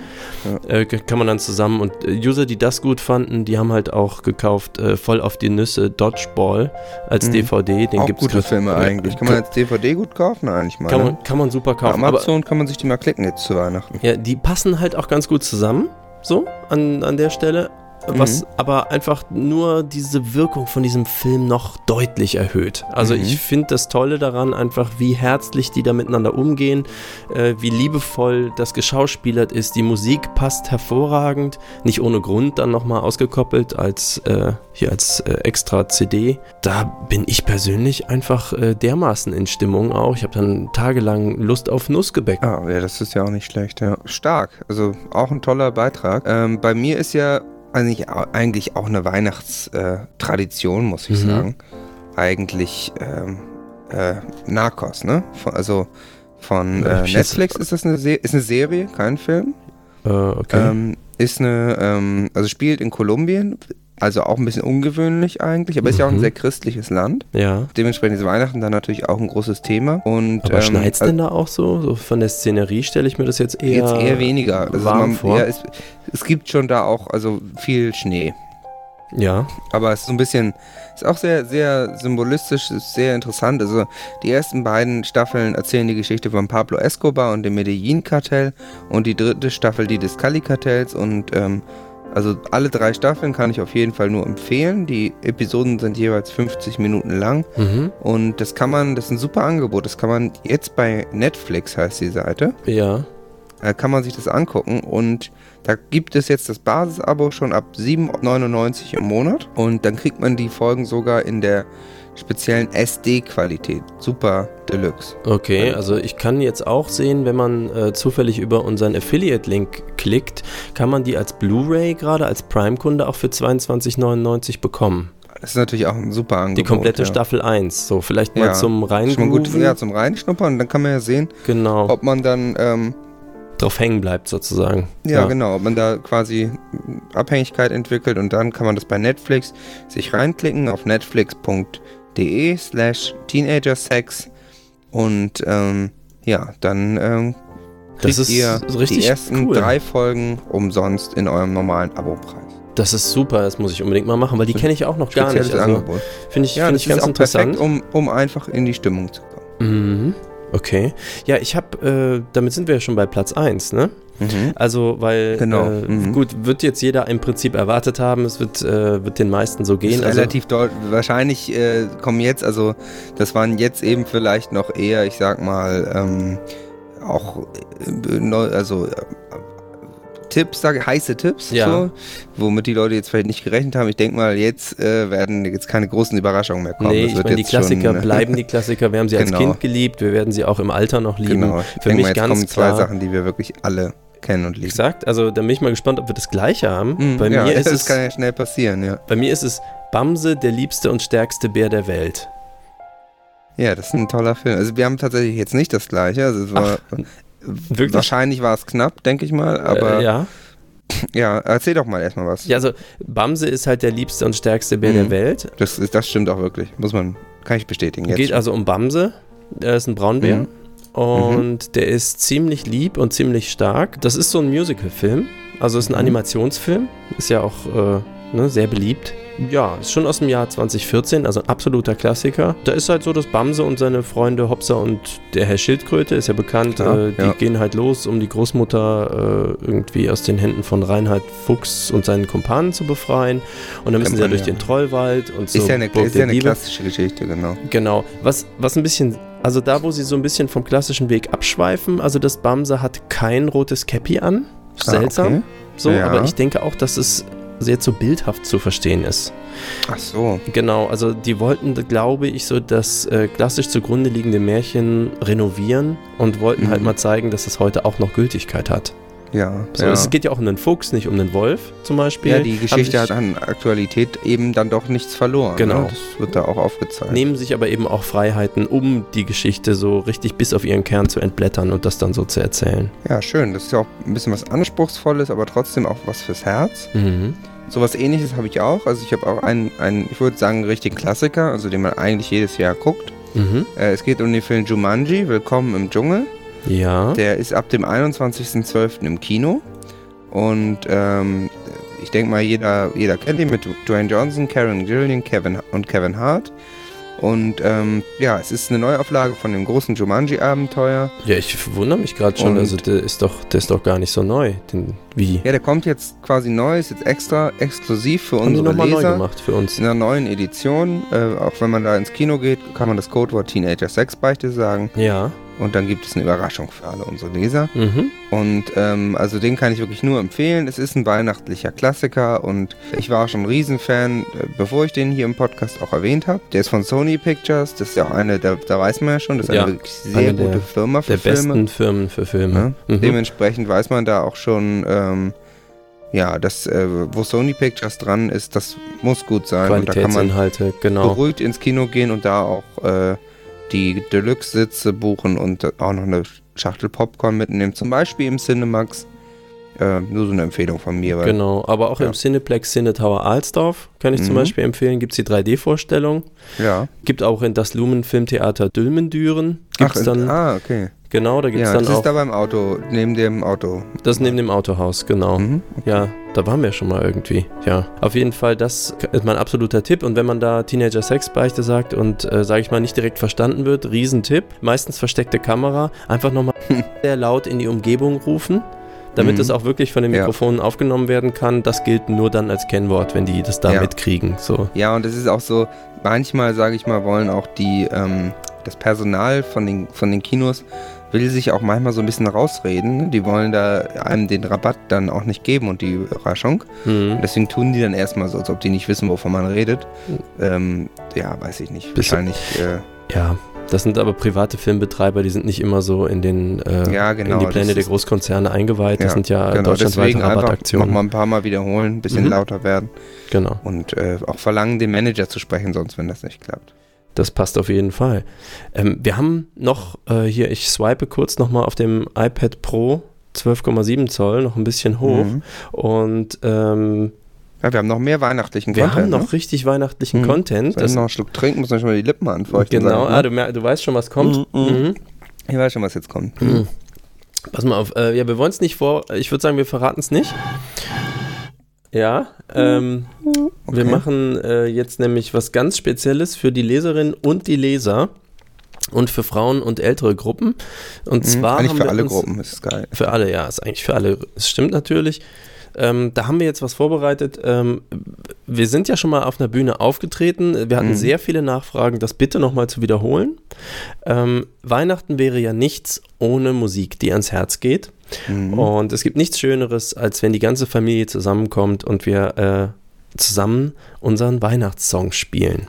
Ja. Äh, kann man dann zusammen und äh, User, die das gut fanden, die haben halt auch gekauft, äh, voll auf die Nüsse Dodgeball als mhm. DVD. Den auch gibt's gute Filme eigentlich. Kann man als DVD gut kaufen eigentlich mal? Kann, man, ne? kann man super kaufen. Bei Amazon kann man sich die mal klicken jetzt zu Weihnachten. Ja, die passen halt auch ganz gut zusammen, so an, an der Stelle was mhm. aber einfach nur diese Wirkung von diesem Film noch deutlich erhöht. Also mhm. ich finde das Tolle daran einfach, wie herzlich die da miteinander umgehen, äh, wie liebevoll das geschauspielert ist. Die Musik passt hervorragend, nicht ohne Grund dann nochmal ausgekoppelt als äh, hier als äh, extra CD. Da bin ich persönlich einfach äh, dermaßen in Stimmung auch. Ich habe dann tagelang Lust auf Nussgebäck. Ah, ja, das ist ja auch nicht schlecht, ja. Stark, also auch ein toller Beitrag. Ähm, bei mir ist ja eigentlich, eigentlich auch eine Weihnachtstradition, muss ich mhm. sagen. Eigentlich ähm, äh, Narcos, ne? Von, also von äh, Netflix ist das eine, Se ist eine Serie, kein Film. Uh, okay. Ähm, ist eine, ähm, also spielt in Kolumbien, also auch ein bisschen ungewöhnlich eigentlich, aber mhm. ist ja auch ein mhm. sehr christliches Land. Ja. Dementsprechend ist Weihnachten dann natürlich auch ein großes Thema. Und, aber ähm, schneit es denn da auch so? So von der Szenerie stelle ich mir das jetzt eher Jetzt eher weniger. Also warm vor. Ja, es, es gibt schon da auch also viel Schnee. Ja. Aber es ist so ein bisschen, ist auch sehr, sehr symbolistisch, ist sehr interessant. Also die ersten beiden Staffeln erzählen die Geschichte von Pablo Escobar und dem Medellin-Kartell und die dritte Staffel die des Cali-Kartells und ähm, also alle drei Staffeln kann ich auf jeden Fall nur empfehlen. Die Episoden sind jeweils 50 Minuten lang. Mhm. Und das kann man, das ist ein super Angebot. Das kann man jetzt bei Netflix, heißt die Seite. Ja. Da kann man sich das angucken. Und da gibt es jetzt das Basisabo schon ab 7,99 im Monat. Und dann kriegt man die Folgen sogar in der speziellen SD-Qualität. Super Deluxe. Okay, also ich kann jetzt auch sehen, wenn man äh, zufällig über unseren Affiliate-Link klickt, kann man die als Blu-ray gerade als Prime-Kunde auch für 22,99 bekommen. Das ist natürlich auch ein super Angebot. Die komplette ja. Staffel 1. So, vielleicht mal ja. zum Reinschnuppern. Ja, zum Reinschnuppern. Dann kann man ja sehen, genau. ob man dann ähm, drauf hängen bleibt sozusagen. Ja, ja, genau. Ob man da quasi Abhängigkeit entwickelt und dann kann man das bei Netflix sich reinklicken auf netflix.de de slash teenagersex und ähm, ja, dann ähm, kriegt ihr die ersten cool. drei Folgen umsonst in eurem normalen Abo-Preis. Das ist super, das muss ich unbedingt mal machen, weil die kenne ich auch noch gar nicht. Also, Finde ich, ja, find ich ganz interessant. Perfekt, um, um einfach in die Stimmung zu kommen. Okay. Ja, ich habe, äh, damit sind wir ja schon bei Platz 1, ne? Mhm. Also, weil, genau. Äh, mhm. gut, wird jetzt jeder im Prinzip erwartet haben, es wird, äh, wird den meisten so gehen. Also, relativ deutlich, wahrscheinlich äh, kommen jetzt, also das waren jetzt eben vielleicht noch eher, ich sag mal, ähm, auch, äh, also Tipps, sage heiße Tipps, ja. so, womit die Leute jetzt vielleicht nicht gerechnet haben. Ich denke mal, jetzt äh, werden jetzt keine großen Überraschungen mehr kommen. Nee, ich meine, die Klassiker schon, bleiben die Klassiker. Wir haben sie genau. als Kind geliebt, wir werden sie auch im Alter noch lieben. Genau. Für mich mal, jetzt ganz kommen klar. zwei Sachen, die wir wirklich alle kennen und lieben. Exakt, also da bin ich mal gespannt, ob wir das gleiche haben. Mhm, bei ja, mir ist das es, kann ja schnell passieren, ja. Bei mir ist es Bamse, der liebste und stärkste Bär der Welt. Ja, das ist ein toller Film. Also wir haben tatsächlich jetzt nicht das gleiche. Also es war Ach, Wirklich? Wahrscheinlich war es knapp, denke ich mal, aber. Äh, ja. Ja, erzähl doch mal erstmal was. Ja, also Bamse ist halt der liebste und stärkste Bär mhm. der Welt. Das, ist, das stimmt auch wirklich. Muss man, kann ich bestätigen. Jetzt Geht also um Bamse. Er ist ein Braunbär. Mhm. Und mhm. der ist ziemlich lieb und ziemlich stark. Das ist so ein Musical-Film. Also ist ein mhm. Animationsfilm. Ist ja auch äh, ne, sehr beliebt. Ja, ist schon aus dem Jahr 2014, also ein absoluter Klassiker. Da ist halt so, dass Bamse und seine Freunde Hopser und der Herr Schildkröte, ist ja bekannt, Klar, äh, die ja. gehen halt los, um die Großmutter äh, irgendwie aus den Händen von Reinhard Fuchs und seinen Kumpanen zu befreien. Und dann müssen sie ja durch den Trollwald und so. Ist ja eine, ist ja eine klassische Geschichte, genau. Genau. Was, was ein bisschen also da, wo sie so ein bisschen vom klassischen Weg abschweifen, also das Bamse hat kein rotes Cappy an. Seltsam. Ah, okay. So, ja. aber ich denke auch, dass es sehr zu bildhaft zu verstehen ist. Ach so. Genau, also die wollten, glaube ich, so das äh, klassisch zugrunde liegende Märchen renovieren und wollten halt mhm. halt mal zeigen, dass es heute auch noch Gültigkeit hat. Ja, so, ja. Es geht ja auch um den Fuchs, nicht um den Wolf zum Beispiel. Ja, die Geschichte hat an Aktualität eben dann doch nichts verloren. Genau. Ne? Das wird da auch aufgezeigt. Nehmen sich aber eben auch Freiheiten, um die Geschichte so richtig bis auf ihren Kern zu entblättern und das dann so zu erzählen. Ja, schön. Das ist ja auch ein bisschen was Anspruchsvolles, aber trotzdem auch was fürs Herz. Mhm. Sowas ähnliches habe ich auch. Also ich habe auch einen, einen, ich würde sagen, richtigen Klassiker, also den man eigentlich jedes Jahr guckt. Mhm. Äh, es geht um den Film Jumanji, Willkommen im Dschungel. Ja. Der ist ab dem 21.12. im Kino. Und ähm, ich denke mal, jeder, jeder kennt ihn mit Dwayne Johnson, Karen Gillian Kevin und Kevin Hart. Und ähm, ja, es ist eine Neuauflage von dem großen Jumanji-Abenteuer. Ja, ich wundere mich gerade schon. Und- Also der ist doch, der ist doch gar nicht so neu. Den, wie? Ja, der kommt jetzt quasi neu, ist jetzt extra exklusiv für Haben die unsere nochmal neu Leser. gemacht für uns? In einer neuen Edition. Äh, auch wenn man da ins Kino geht, kann man das Codewort Teenager Sex Beichte sagen. Ja. Und dann gibt es eine Überraschung für alle unsere Leser. Mhm. Und ähm, also den kann ich wirklich nur empfehlen. Es ist ein weihnachtlicher Klassiker und ich war schon ein Riesenfan, äh, bevor ich den hier im Podcast auch erwähnt habe. Der ist von Sony Pictures. Das ist ja auch eine, da, da weiß man ja schon, das ist Ja, eine wirklich sehr eine der- gute Firma für Der Filme. besten Firmen für Filme. Ja? Mhm. Dementsprechend weiß man da auch schon, ähm, ja, das, äh, wo Sony Pictures dran ist, das muss gut sein. Und da kann man genau. beruhigt ins Kino gehen und da auch äh, die Deluxe-Sitze buchen und auch noch eine Schachtel Popcorn mitnehmen, zum Beispiel im Cinemax. Äh, nur so eine Empfehlung von mir. Weil, Genau, aber auch Ja. im Cineplex Cine Tower Alsdorf kann ich zum Mhm. Beispiel empfehlen, gibt es die 3D-Vorstellung. Ja. Gibt auch in das Lumen Filmtheater Dülmendüren. Gibt es Ach, dann, ah, okay. Genau, da gibt es Ja, dann das auch, ist da beim Auto, neben dem Auto. das ist neben dem Autohaus, genau. Mhm. Ja, da waren wir schon mal irgendwie. Ja, auf jeden Fall, das ist mein absoluter Tipp. Und wenn man da Teenager Sex Beichte sagt und, äh, sage ich mal, nicht direkt verstanden wird, Riesentipp. Meistens versteckte Kamera, einfach nochmal sehr laut in die Umgebung rufen. Damit Mhm. es auch wirklich von den Ja. Mikrofonen aufgenommen werden kann, das gilt nur dann als Kennwort, wenn die das da Ja. mitkriegen. So. Ja, und es ist auch so, manchmal, sage ich mal, wollen auch die, ähm, das Personal von den, von den Kinos will sich auch manchmal so ein bisschen rausreden. Die wollen da einem den Rabatt dann auch nicht geben und die Überraschung. Mhm. Deswegen tun die dann erstmal so, als ob die nicht wissen, wovon man redet. Ähm, ja, weiß ich nicht. Bisschen- Wahrscheinlich, äh, Ja, das sind aber private Filmbetreiber, die sind nicht immer so in den äh, ja, genau. in die Pläne das der Großkonzerne eingeweiht. Das Ja, sind ja genau, deutschlandweite Rabattaktionen. nochmal ein paar Mal wiederholen, ein bisschen Mhm. lauter werden Genau, und äh, auch verlangen, den Manager zu sprechen, sonst wenn das nicht klappt. Das passt auf jeden Fall. Ähm, wir haben noch äh, hier, ich swipe kurz nochmal auf dem iPad Pro 12,7 Zoll, noch ein bisschen hoch. Mhm. Und ähm, Ja, wir haben noch mehr weihnachtlichen wir Content. haben noch ne? richtig weihnachtlichen Mhm. Content. Soll ich noch einen Schluck trinken, muss man schon mal die Lippen anfeuchten. genau, ah, ne? du, mer- du weißt schon, was kommt. Mhm, mhm. Mhm. Ich weiß schon, was jetzt kommt. Mhm. Pass mal auf, äh, ja, wir wollen es nicht vor, ich würde sagen, wir verraten es nicht. Ja, ähm, wir Okay. machen äh, jetzt nämlich was ganz Spezielles für die Leserinnen und die Leser und für Frauen und ältere Gruppen. Und Mhm. zwar Eigentlich für wir alle uns, Gruppen, ist geil. Für alle, ja, ist eigentlich für alle. Es stimmt natürlich. Ähm, da haben wir jetzt was vorbereitet. Ähm, wir sind ja schon mal auf einer Bühne aufgetreten. Wir hatten Mhm. sehr viele Nachfragen, das bitte nochmal zu wiederholen. Ähm, Weihnachten wäre ja nichts ohne Musik, die ans Herz geht. Mhm. Und es gibt nichts Schöneres, als wenn die ganze Familie zusammenkommt und wir äh, zusammen unseren Weihnachtssong spielen.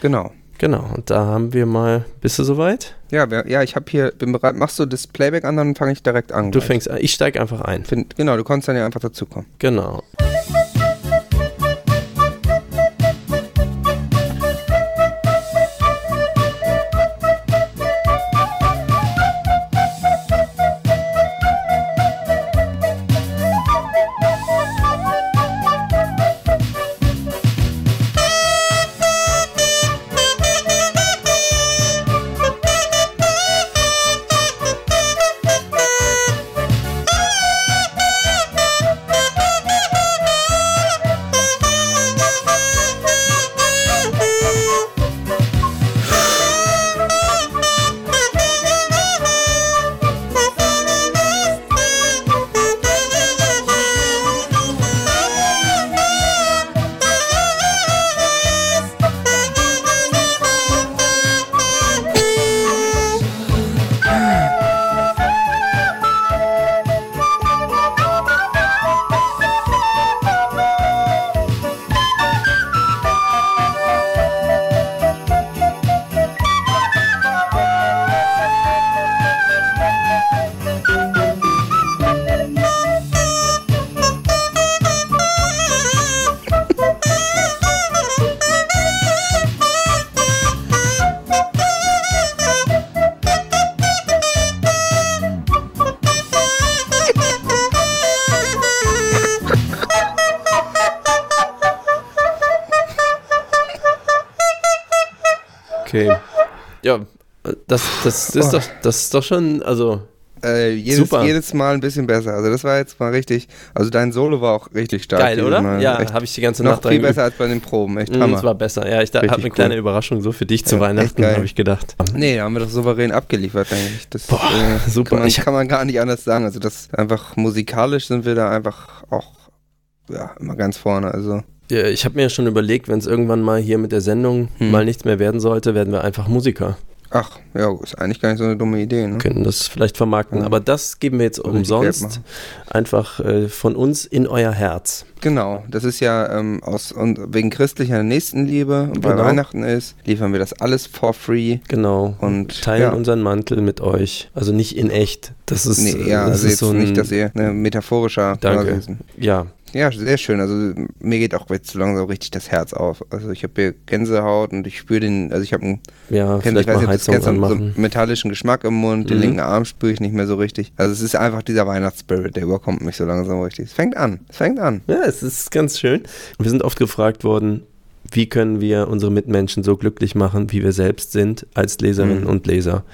Genau. Genau, und da haben wir mal. Bist du soweit? Ja, wer, ja, ich habe hier, bin bereit. Machst du das Playback an, dann fange ich direkt an. Du gleich. fängst an. Ich steige einfach ein. Find, genau, du konntest dann ja einfach dazukommen. Genau. Das, ist, oh. doch, das ist doch schon, also äh, jedes, Super. jedes Mal ein bisschen besser. Also das war jetzt mal richtig, also dein Solo war auch richtig stark. Geil, oder? Mal. Ja, habe ich die ganze Nacht Noch viel besser als bei den Proben, echt mm, Hammer. Das war besser, ja, ich habe eine kleine cool. Überraschung so für dich zu ja, Weihnachten, habe ich gedacht. Nee, haben wir doch souverän abgeliefert eigentlich. Das Boah, äh, super. Kann man, kann man gar nicht anders sagen. Also das einfach musikalisch sind wir da einfach auch ja, immer ganz vorne, also ja, ich habe mir ja schon überlegt, wenn es irgendwann mal hier mit der Sendung hm. mal nichts mehr werden sollte, werden wir einfach Musiker. Ach, ja, ist eigentlich gar nicht so eine dumme Idee. Ne? Können das vielleicht vermarkten, aber das geben wir jetzt Oder umsonst einfach äh, von uns in euer Herz. Genau, das ist ja ähm, aus und wegen christlicher Nächstenliebe, genau. weil Weihnachten ist, liefern wir das alles for free. Genau. Und teilen ja. unseren Mantel mit euch. Also nicht in echt. Das ist, nee, ja, das also ist so ein, nicht, dass ihr eine metaphorischer. Danke. Ja, ja, sehr schön. Also mir geht auch jetzt so langsam richtig das Herz auf. Also ich habe hier Gänsehaut und ich spüre den, also ich habe einen, ja, kenn, ich weiß nicht, das so einen metallischen Geschmack im Mund, mhm. den linken Arm spüre ich nicht mehr so richtig. Also es ist einfach dieser Weihnachtsspirit, der überkommt mich so langsam richtig. Es fängt an, es fängt an. Ja, es ist ganz schön. Wir sind oft gefragt worden, wie können wir unsere Mitmenschen so glücklich machen, wie wir selbst sind, als Leserinnen mhm. und Leser.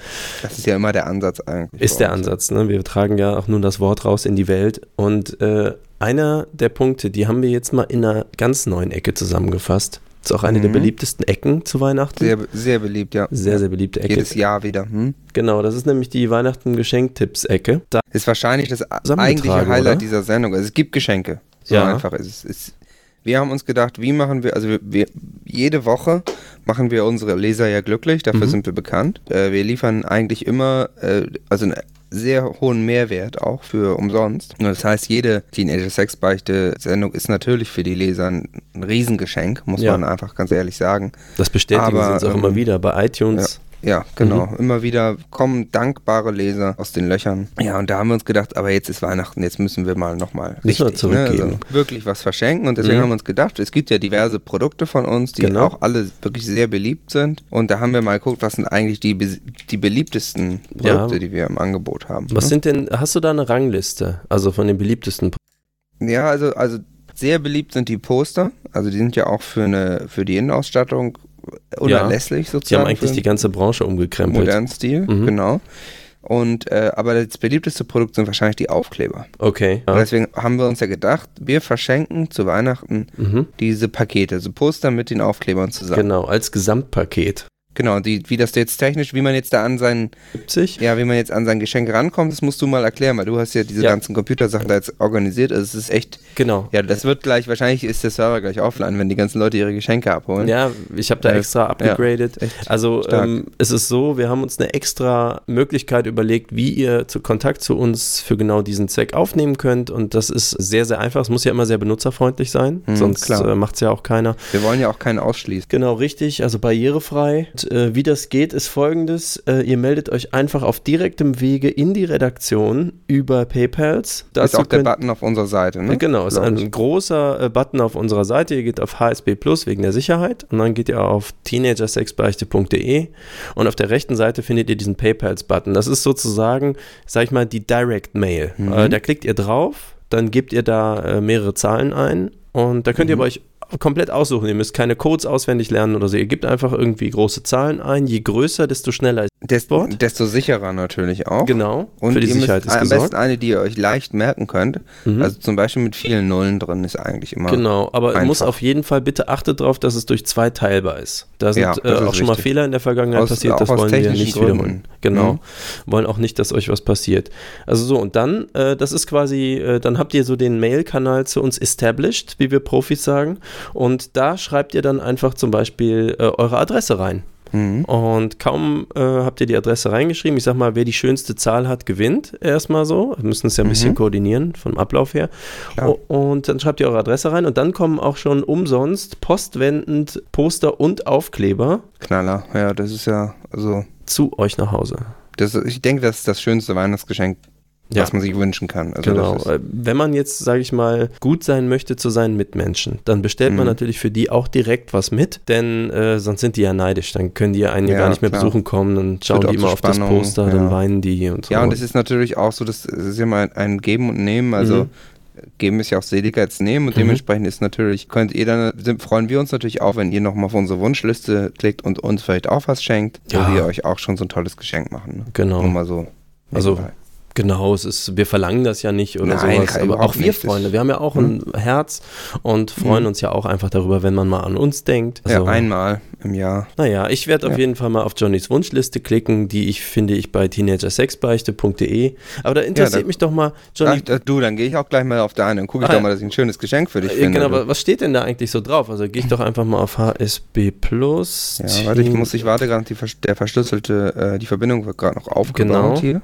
Das ist ja immer der Ansatz eigentlich. Ist der Ansatz. Ne? Wir tragen ja auch nun das Wort raus in die Welt. Und äh, einer der Punkte, die haben wir jetzt mal in einer ganz neuen Ecke zusammengefasst. Das ist auch eine mhm. der beliebtesten Ecken zu Weihnachten. Sehr, sehr beliebt, ja. Sehr, sehr beliebte Ecke. Jedes Jahr wieder. Hm? Genau, das ist nämlich die Weihnachten-Geschenktipps-Ecke. Da ist wahrscheinlich das eigentliche Highlight oder? dieser Sendung. Also es gibt Geschenke. So ja. einfach ist es. Wir haben uns gedacht, wie machen wir, also wir, wir, jede Woche machen wir unsere Leser ja glücklich, dafür mhm. sind wir bekannt. Äh, wir liefern eigentlich immer, äh, also einen sehr hohen Mehrwert auch für umsonst. Das heißt, jede Teenager-Sex-Beichte-Sendung ist natürlich für die Leser ein Riesengeschenk, muss ja. man einfach ganz ehrlich sagen. Das bestätigen Aber, sie uns auch ähm, immer wieder bei iTunes. Ja ja, genau. Mhm. Immer wieder kommen dankbare Leser aus den Löchern. Ja, und da haben wir uns gedacht, aber jetzt ist Weihnachten, jetzt müssen wir mal nochmal richtig, ne? also wirklich was verschenken. Und deswegen mhm. haben wir uns gedacht, es gibt ja diverse Produkte von uns, die genau. auch alle wirklich sehr beliebt sind. Und da haben wir mal geguckt, was sind eigentlich die, die beliebtesten Produkte, ja. die wir im Angebot haben. Was ne? sind denn, hast du da eine Rangliste, also von den beliebtesten Ja, also, also sehr beliebt sind die Poster. Also die sind ja auch für, eine, für die Innenausstattung unerlässlich ja, sozusagen. Die haben eigentlich die ganze Branche umgekrempelt. Modernen Stil, mhm. genau. Und äh, aber das beliebteste Produkt sind wahrscheinlich die Aufkleber. Okay. Ja. deswegen haben wir uns ja gedacht, wir verschenken zu Weihnachten mhm. diese Pakete, so Poster mit den Aufklebern zusammen. Genau, als Gesamtpaket. Genau, die, wie das jetzt technisch, wie man jetzt da an sein, 70? ja, wie man jetzt an sein Geschenk rankommt, das musst du mal erklären, weil du hast ja diese ja. ganzen Computersachen da jetzt organisiert. Also es ist echt, genau. Ja, das wird gleich, wahrscheinlich ist der Server gleich offline, wenn die ganzen Leute ihre Geschenke abholen. Ja, ich habe da äh, extra abgegradet. Ja, also ähm, es ist so, wir haben uns eine extra Möglichkeit überlegt, wie ihr zu Kontakt zu uns für genau diesen Zweck aufnehmen könnt und das ist sehr, sehr einfach. Es muss ja immer sehr benutzerfreundlich sein, mhm, sonst äh, macht es ja auch keiner. Wir wollen ja auch keinen ausschließen. Genau, richtig, also barrierefrei äh, wie das geht, ist folgendes. Äh, ihr meldet euch einfach auf direktem Wege in die Redaktion über PayPals. Dazu ist auch der Button auf unserer Seite, ne? Genau, ist ein großer äh, Button auf unserer Seite. Ihr geht auf HSB Plus wegen der Sicherheit und dann geht ihr auf teenagersexbeichte.de und auf der rechten Seite findet ihr diesen PayPals-Button. Das ist sozusagen, sag ich mal, die Direct Mail. Mhm. Äh, da klickt ihr drauf, dann gebt ihr da äh, mehrere Zahlen ein und da könnt ihr mhm. bei euch komplett aussuchen. Ihr müsst keine Codes auswendig lernen oder so. Ihr gebt einfach irgendwie große Zahlen ein. Je größer, desto schneller Wort. Desto sicherer natürlich auch. Genau. Und für die Sicherheit ist am gesorgt. besten eine, die ihr euch leicht merken könnt. Mhm. Also zum Beispiel mit vielen Nullen drin ist eigentlich immer. Genau, aber einfach. muss auf jeden Fall bitte achtet darauf, dass es durch zwei teilbar ist. Da sind ja, äh, auch schon mal Fehler in der Vergangenheit aus, passiert. Das wollen wir nicht Gründen. wiederholen. Genau. Mhm. Wollen auch nicht, dass euch was passiert. Also so, und dann, äh, das ist quasi, äh, dann habt ihr so den Mail-Kanal zu uns established, wie wir Profis sagen. Und da schreibt ihr dann einfach zum Beispiel äh, eure Adresse rein. Mhm. Und kaum äh, habt ihr die Adresse reingeschrieben, ich sag mal, wer die schönste Zahl hat, gewinnt erstmal so. Wir müssen es ja ein mhm. bisschen koordinieren vom Ablauf her. Klar. Und dann schreibt ihr eure Adresse rein und dann kommen auch schon umsonst postwendend Poster und Aufkleber. Knaller, ja, das ist ja also. Zu euch nach Hause. Das, ich denke, das ist das schönste Weihnachtsgeschenk ja. was man sich wünschen kann. Also genau. Äh, Wenn man jetzt, sage ich mal, gut sein möchte zu seinen Mitmenschen, dann bestellt mhm. man natürlich für die auch direkt was mit, denn äh, sonst sind die ja neidisch. Dann können die ja einen ja, gar nicht mehr klar. besuchen kommen, dann schauen die immer auf das Poster, ja. dann weinen die und so. Ja, und es ist natürlich auch so, das ist ja mal ein Geben und Nehmen. Also mhm geben es ja auch seliger als nehmen und mhm. dementsprechend ist natürlich, könnt ihr dann, freuen wir uns natürlich auch, wenn ihr nochmal auf unsere Wunschliste klickt und uns vielleicht auch was schenkt, ja. wo wir euch auch schon so ein tolles Geschenk machen. Ne? Genau. Nur mal so. Also, Genau, es ist, wir verlangen das ja nicht oder Nein, sowas, aber auch wir Freunde, wir haben ja auch ein hm. Herz und freuen hm. uns ja auch einfach darüber, wenn man mal an uns denkt. Also, ja, einmal im Jahr. Naja, ich werde ja. auf jeden Fall mal auf Johnnys Wunschliste klicken, die ich finde ich bei teenagersexbeichte.de. Aber da interessiert ja, da, mich doch mal, Johnny. Ach, du, dann gehe ich auch gleich mal auf deine und gucke ich ah, doch mal, dass ich ein schönes Geschenk für dich äh, finde. Genau, aber was steht denn da eigentlich so drauf? Also gehe ich doch einfach mal auf HSB Plus. Ja, warte, ich muss, ich warte gerade, der verschlüsselte, äh, die Verbindung wird gerade noch aufgebaut genau. hier.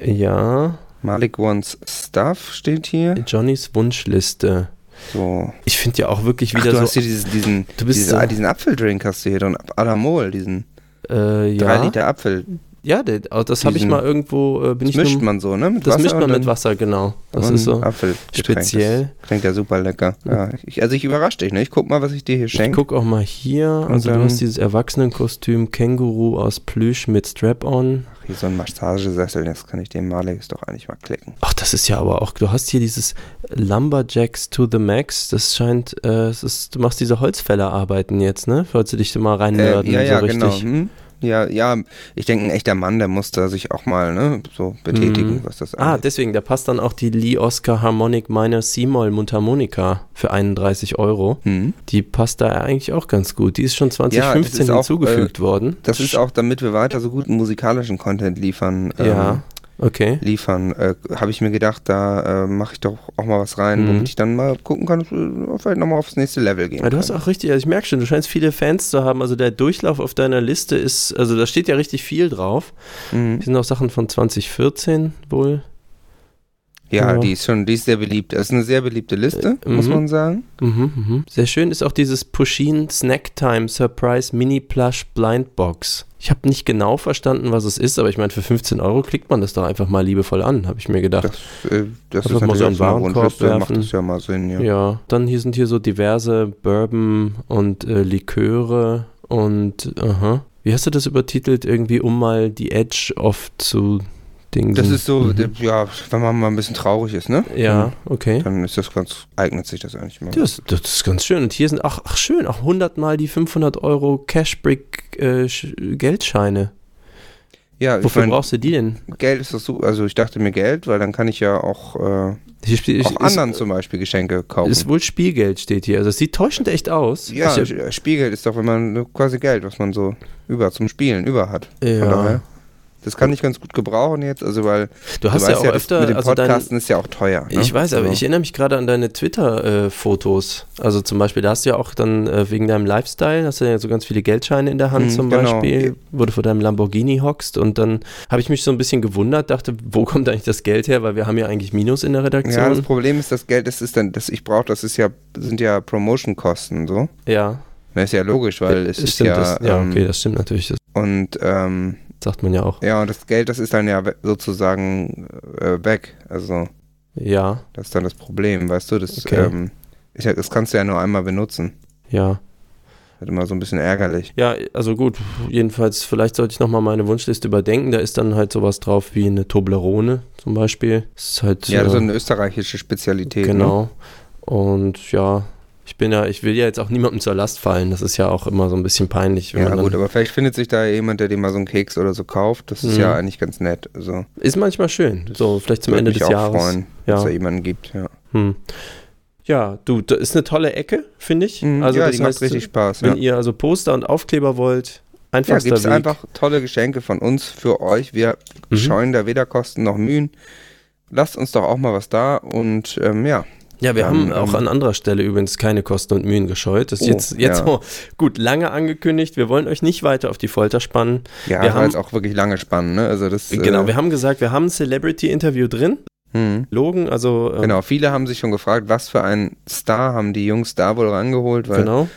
Ja. Malik Wants Stuff steht hier. Johnnys Wunschliste. So. Ich finde ja auch wirklich wieder Ach, du so. hast hier diesen, diesen, du bist diese, so, diesen Apfeldrink hast du hier, und Adamol, diesen äh, ja. 3 Liter Apfel. Ja, das habe ich mal irgendwo. Äh, bin das ich mischt nur, man so, ne? Mit das Wasser mischt man mit Wasser, genau. Das ist so Apfel speziell. Das klingt ja super lecker. Ja, ich, also ich überrasche dich, ne? Ich guck mal, was ich dir hier schenke. Ich guck auch mal hier. Also du hast dieses Erwachsenenkostüm Känguru aus Plüsch mit Strap-on. Ach, hier so ein Massagesessel, das kann ich dem Malik doch eigentlich mal klicken. Ach, das ist ja aber auch, du hast hier dieses Lumberjacks to the Max, das scheint, äh, ist, du machst diese Holzfällerarbeiten jetzt, ne? Falls du dich mal reinmörden, äh, ja, ja, so richtig. Genau. Hm? Ja, ja, ich denke, ein echter Mann, der muss da sich auch mal ne, so betätigen, mhm. was das ah, angeht. Ah, deswegen, da passt dann auch die Lee Oscar Harmonic Minor C-Moll Mundharmonika für 31 Euro. Mhm. Die passt da eigentlich auch ganz gut. Die ist schon 2015 ja, ist hinzugefügt auch, äh, worden. Das ist auch, damit wir weiter so guten musikalischen Content liefern. Ja. Ähm, okay. liefern, äh, habe ich mir gedacht, da äh, mache ich doch auch mal was rein, mhm. womit ich dann mal gucken kann, äh, vielleicht nochmal aufs nächste Level gehen ja, Du hast auch richtig, also ich merke schon, du scheinst viele Fans zu haben. Also der Durchlauf auf deiner Liste ist, also da steht ja richtig viel drauf. Mhm. Die sind auch Sachen von 2014 wohl. Ja, ja, die ist schon, die ist sehr beliebt. Das ist eine sehr beliebte Liste, äh, muss mhm. man sagen. Mhm, mhm. Sehr schön ist auch dieses Pushin Snack Time Surprise Mini Plush Blind Box. Ich habe nicht genau verstanden, was es ist, aber ich meine, für 15 Euro klickt man das doch einfach mal liebevoll an, habe ich mir gedacht. Das, äh, das ist mal so ein Warenkorb werfen. macht das ja mal Sinn, ja. Ja, dann hier sind hier so diverse Bourbon und äh, Liköre und, aha. Wie hast du das übertitelt? Irgendwie, um mal die Edge off zu Ding. Das ist so, mhm. ja, wenn man mal ein bisschen traurig ist, ne? Ja, mhm. okay. Dann ist das ganz, eignet sich das eigentlich mal. Das, das ist ganz schön. Und hier sind, ach, ach schön, auch 100 mal die 500 Euro Cashbrick äh, Geldscheine. Ja, Wofür mein, brauchst du die denn? Geld ist das so, also ich dachte mir Geld, weil dann kann ich ja auch, äh, Spiel, auch anderen ist, zum Beispiel Geschenke kaufen. Ist wohl Spielgeld steht hier. Also es sieht täuschend echt aus. Ja, ich, Spielgeld ist doch, wenn man quasi Geld, was man so über zum Spielen über hat. Ja. Das kann ich ganz gut gebrauchen jetzt, also weil du hast du ja auch ja, öfter mit dem also Podcasten dein, ist ja auch teuer. Ne? Ich weiß, aber also. ich erinnere mich gerade an deine Twitter-Fotos. Äh, also zum Beispiel, da hast du ja auch dann äh, wegen deinem Lifestyle, hast du ja so ganz viele Geldscheine in der Hand mhm, zum genau. Beispiel, wo du vor deinem Lamborghini hockst und dann habe ich mich so ein bisschen gewundert, dachte, wo kommt eigentlich das Geld her, weil wir haben ja eigentlich Minus in der Redaktion. Ja, das Problem ist, das Geld, das ist dann, das ich brauche, das ist ja, sind ja Promotion-Kosten so. Ja. Das ist ja logisch, weil es ist ja. Das, ja, okay, ähm, das stimmt natürlich. Und ähm, sagt man ja auch. Ja, und das Geld, das ist dann ja sozusagen äh, weg. Also. Ja. Das ist dann das Problem, weißt du? Das, okay. ähm, ich, das kannst du ja nur einmal benutzen. Ja. Ist immer so ein bisschen ärgerlich. Ja, also gut, jedenfalls, vielleicht sollte ich nochmal meine Wunschliste überdenken. Da ist dann halt sowas drauf wie eine Toblerone zum Beispiel. Das ist halt, ja, das ist äh, eine österreichische Spezialität. Ne? Genau. Ne? Und ja, ich bin ja, ich will ja jetzt auch niemandem zur Last fallen. Das ist ja auch immer so ein bisschen peinlich. ja, gut, aber vielleicht findet sich da jemand, der dir mal so einen Keks oder so kauft. Das ist mhm. ja eigentlich ganz nett. Also, ist manchmal schön. So, vielleicht zum Ende des auch Jahres. freuen, ja. dass es da jemanden gibt, ja. Hm. Ja, du, das ist eine tolle Ecke, finde ich. Mhm, also, ja, das macht richtig Spaß. Wenn ja. ihr also Poster und Aufkleber wollt, einfach. Ja, gibt es einfach tolle Geschenke von uns für euch. Wir mhm. scheuen da weder Kosten noch Mühen. Lasst uns doch auch mal was da und ähm, ja, ja, wir haben auch an anderer Stelle übrigens keine Kosten und Mühen gescheut. Das ist oh, jetzt, jetzt ja. oh, gut, lange angekündigt. Wir wollen euch nicht weiter auf die Folter spannen. Ja, wir haben jetzt auch wirklich lange spannen. Ne? Also das, genau, äh, wir haben gesagt, wir haben ein Celebrity-Interview drin. Hm. Logen, also. Ähm, genau, viele haben sich schon gefragt, was für einen Star haben die Jungs da wohl rangeholt, weil genau.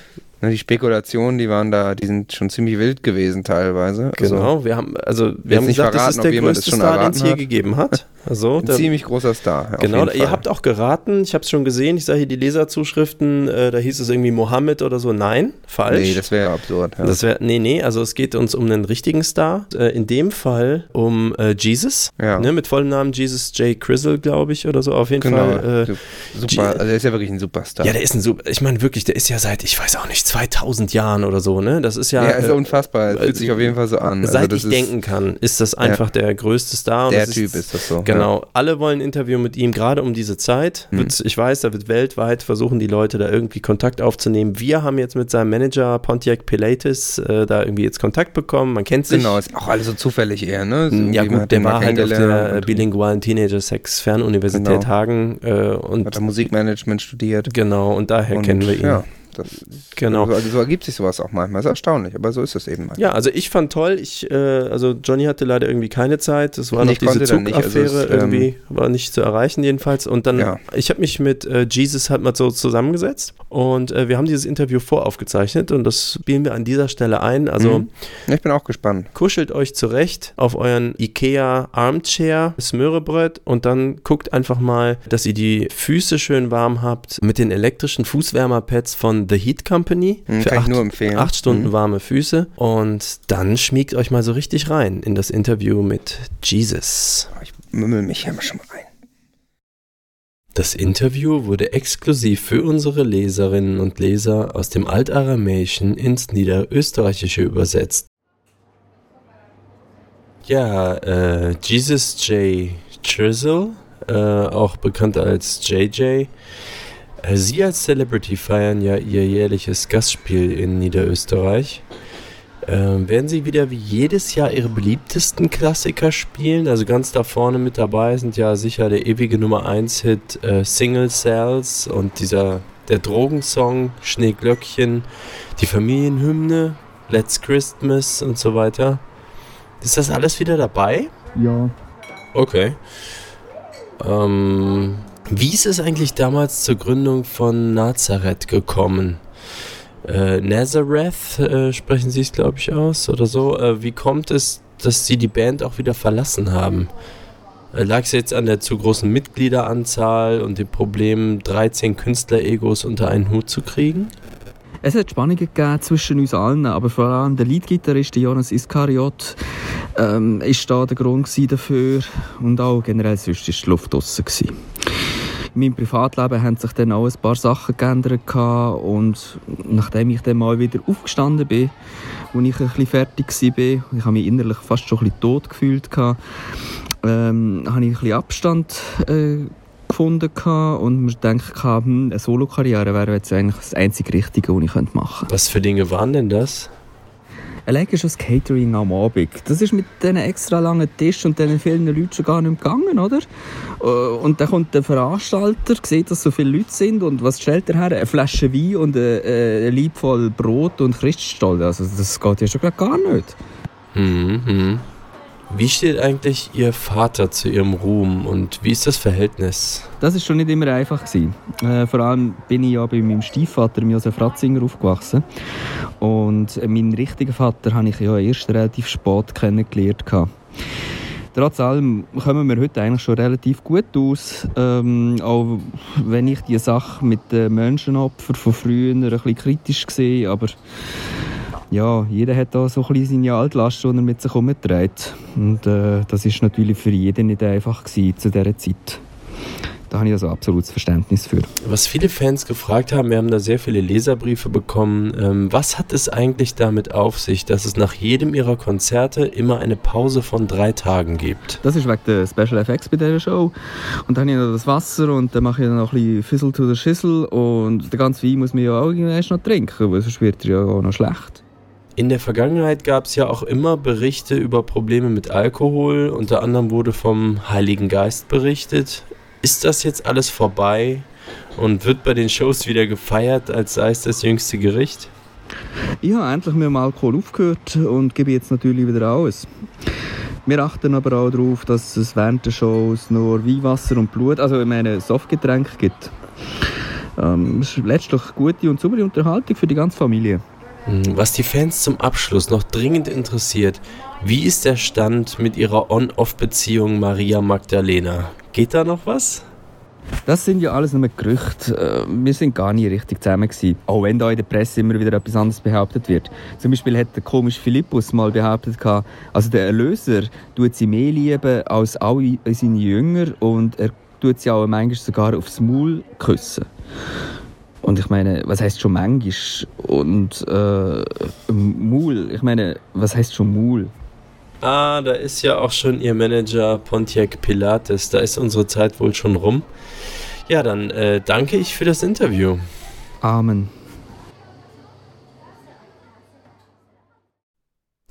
Ne, die Spekulationen, die waren da, die sind schon ziemlich wild gewesen teilweise. Also, genau, wir haben, also wir haben gesagt, verraten, das ist der größte Star, den es hier gegeben hat. So, ein ziemlich großer Star. Genau, ihr habt auch geraten, ich habe es schon gesehen, ich sage hier die Leserzuschriften, äh, da hieß es irgendwie Mohammed oder so. Nein, falsch. Nee, das wäre absurd. Ja. Das wär, nee, nee, also es geht uns um einen richtigen Star. Äh, in dem Fall um äh, Jesus, ja. ne, mit vollem Namen Jesus J. Crizzle, glaube ich, oder so. Auf jeden genau. Fall. Äh, super, also der ist ja wirklich ein Superstar. Ja, der ist ein Super, ich meine wirklich, der ist ja seit, ich weiß auch nicht, 2000 Jahren oder so, ne? Das ist ja. Ja, ist ja äh, unfassbar. Das fühlt sich auf jeden Fall so an. Also seit ich denken kann, ist das einfach der größte Star. Der Typ ist, ist, das so. Genau. Ja. Alle wollen ein Interview mit ihm, gerade um diese Zeit. Hm. Ich weiß, da wird weltweit versuchen, die Leute da irgendwie Kontakt aufzunehmen. Wir haben jetzt mit seinem Manager Pontiac Pilates äh, da irgendwie jetzt Kontakt bekommen. Man kennt sich. Genau, ist auch alles so zufällig eher, ne? So ja, gut, der war halt auf der bilingualen Teenager-Sex-Fernuniversität genau. Hagen. Äh, und Hat Musikmanagement studiert. Genau, und daher und, kennen wir ihn. Ja. Das, genau. Also so ergibt sich sowas auch manchmal. Das ist erstaunlich, aber so ist es eben. Manchmal. Ja, also ich fand toll, ich, äh, also Johnny hatte leider irgendwie keine Zeit. Das war noch diese Zugaffäre, also irgendwie ähm, war nicht zu erreichen jedenfalls. Und dann, ja. ich habe mich mit äh, Jesus halt mal so zusammengesetzt und äh, wir haben dieses Interview voraufgezeichnet und das spielen wir an dieser Stelle ein. Also mhm. ich bin auch gespannt. Kuschelt euch zurecht auf euren Ikea Armchair, Smörebrett und dann guckt einfach mal, dass ihr die Füße schön warm habt mit den elektrischen Fußwärmerpads von The Heat Company. Mhm, für acht, nur empfehlen. Acht Stunden mhm. warme Füße. Und dann schmiegt euch mal so richtig rein in das Interview mit Jesus. Ich mümmel mich ja schon mal rein. Das Interview wurde exklusiv für unsere Leserinnen und Leser aus dem Altaramäischen ins Niederösterreichische übersetzt. Ja, äh, Jesus J. Trizzle, äh, auch bekannt als JJ, Sie als Celebrity feiern ja Ihr jährliches Gastspiel in Niederösterreich. Ähm, werden Sie wieder wie jedes Jahr Ihre beliebtesten Klassiker spielen? Also ganz da vorne mit dabei sind ja sicher der ewige Nummer 1 Hit äh, Single Cells und dieser der Drogensong Schneeglöckchen, die Familienhymne Let's Christmas und so weiter. Ist das alles wieder dabei? Ja. Okay. Ähm, wie ist es eigentlich damals zur Gründung von Nazareth gekommen? Äh, Nazareth äh, sprechen Sie es, glaube ich, aus oder so. Äh, wie kommt es, dass Sie die Band auch wieder verlassen haben? Äh, lag es jetzt an der zu großen Mitgliederanzahl und dem Problem, 13 Künstler-Egos unter einen Hut zu kriegen? Es hat Spannungen gegeben zwischen uns allen, aber vor allem der Leadgitarrist Jonas Iskariot ähm, ist da der Grund dafür und auch generell sonst war die Luft draussen. In meinem Privatleben haben sich dann auch ein paar Sachen geändert und nachdem ich dann mal wieder aufgestanden bin, als ich ein bisschen fertig war, ich habe mich innerlich fast schon ein bisschen tot gefühlt, ähm, habe ich ein bisschen Abstand äh, gefunden und mir gedacht, hm, eine Solo-Karriere wäre jetzt eigentlich das einzige Richtige, was ich machen könnte. Was für Dinge waren denn das? Allein schon das Catering am Abend. Das ist mit diesen extra langen Tisch und diesen vielen Leuten schon gar nicht gegangen, oder? Äh, und dann kommt der Veranstalter, sieht, dass so viele Leute sind und was stellt er her? Eine Flasche Wein und ein, ein Lieb voll Brot und Christstollen. Also das geht ja schon gar nicht. Mhm. mhm. Wie steht eigentlich Ihr Vater zu Ihrem Ruhm und wie ist das Verhältnis? Das ist schon nicht immer einfach gewesen. Äh, vor allem bin ich ja bei meinem Stiefvater, Josef Ratzinger, aufgewachsen. Und meinen richtigen Vater habe ich ja erst relativ spät kennengelernt. Trotz allem kommen wir heute eigentlich schon relativ gut aus. Ähm, auch wenn ich die Sache mit den Menschenopfern von früher ein bisschen kritisch sehe, aber ja, jeder hat da so ein bisschen seine Altlast, die er mit sich herumträgt. Und äh, das ist natürlich für jeden nicht einfach gewesen zu dieser Zeit. Da habe ich also absolutes Verständnis für. Was viele Fans gefragt haben, wir haben da sehr viele Leserbriefe bekommen. Ähm, was hat es eigentlich damit auf sich, dass es nach jedem ihrer Konzerte immer eine Pause von drei Tagen gibt? Das ist wegen der Special Effects bei dieser Show. Und dann habe ich noch das Wasser und dann mache ich noch ein bisschen Fizzle to the Schüssel und den ganzen Wein muss man ja auch erst noch trinken, weil sonst wird er ja auch noch schlecht. In der Vergangenheit gab es ja auch immer Berichte über Probleme mit Alkohol. Unter anderem wurde vom Heiligen Geist berichtet. Ist das jetzt alles vorbei und wird bei den Shows wieder gefeiert, als sei es das jüngste Gericht? Ich habe endlich mit dem Alkohol aufgehört und gebe jetzt natürlich wieder alles. Wir achten aber auch darauf, dass es während der Shows nur Weihwasser und Blut, also ich meine Softgetränke gibt. Ähm, es ist letztlich gute und saubere Unterhaltung für die ganze Familie. Hm, was die Fans zum Abschluss noch dringend interessiert, wie ist der Stand mit ihrer On-Off-Beziehung Maria Magdalena? Geht da noch was? Das sind ja alles nur Gerüchte. Äh, wir sind gar nie richtig zusammen gewesen. Auch wenn da in der Presse immer wieder etwas anderes behauptet wird. Zum Beispiel hat der komische Philippus mal behauptet, also der Erlöser tut sie mehr lieben als alle seine Jünger und er tut sie auch manchmal sogar aufs Maul küssen. Und ich meine, was heißt schon manchmal? Und äh, Maul, ich meine, was heißt schon Maul? Ah, da ist ja auch schon Ihr Manager Pontiac Pilates. Da ist unsere Zeit wohl schon rum. Ja, dann äh, danke ich für das Interview. Amen.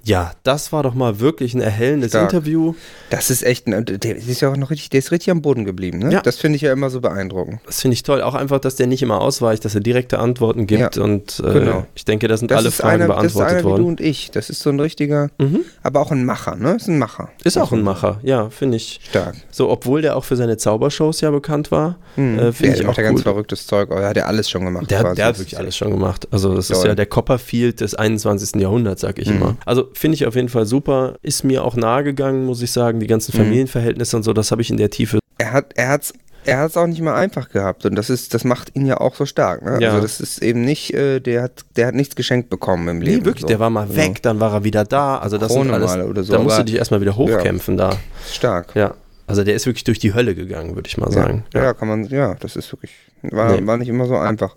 Ja, das war doch mal wirklich ein erhellendes Stark. Interview. Das ist echt, ein, der ist ja auch noch richtig, der ist richtig am Boden geblieben, ne? Ja. Das finde ich ja immer so beeindruckend. Das finde ich toll. Auch einfach, dass der nicht immer ausweicht, dass er direkte Antworten gibt ja, und äh, genau. ich denke, das sind das alle Fragen einer, beantwortet worden. Das ist einer worden. wie du und ich. Das ist so ein richtiger, mhm. aber auch ein Macher, ne? Ist ein Macher. Ist auch ein Macher, ja, finde ich. Stark. So, obwohl der auch für seine Zaubershows ja bekannt war, mhm. äh, finde ich auch macht ja ganz verrücktes Zeug. Oh, er hat ja alles schon gemacht. Der, der hat wirklich alles schon gemacht. Also das toll. ist ja der Copperfield des 21. Jahrhunderts, sag ich mhm. immer. Also finde ich auf jeden Fall super. Ist mir auch nahe gegangen, muss ich sagen. Die ganzen mhm. Familienverhältnisse und so, das habe ich in der Tiefe. Er hat, er hat's er hat es auch nicht mal einfach gehabt und das ist, das macht ihn ja auch so stark. Ne? Ja. Also das ist eben nicht, äh, der hat, der hat nichts geschenkt bekommen im Leben. Nee, wirklich, so. der war mal weg, ja. dann war er wieder da. Also das Krone sind alles, oder so, da musst du dich erstmal wieder hochkämpfen ja. da. Stark. Ja. Also der ist wirklich durch die Hölle gegangen, würde ich mal sagen. Ja. kann man, ja, das ist wirklich, war, nee. war nicht immer so einfach.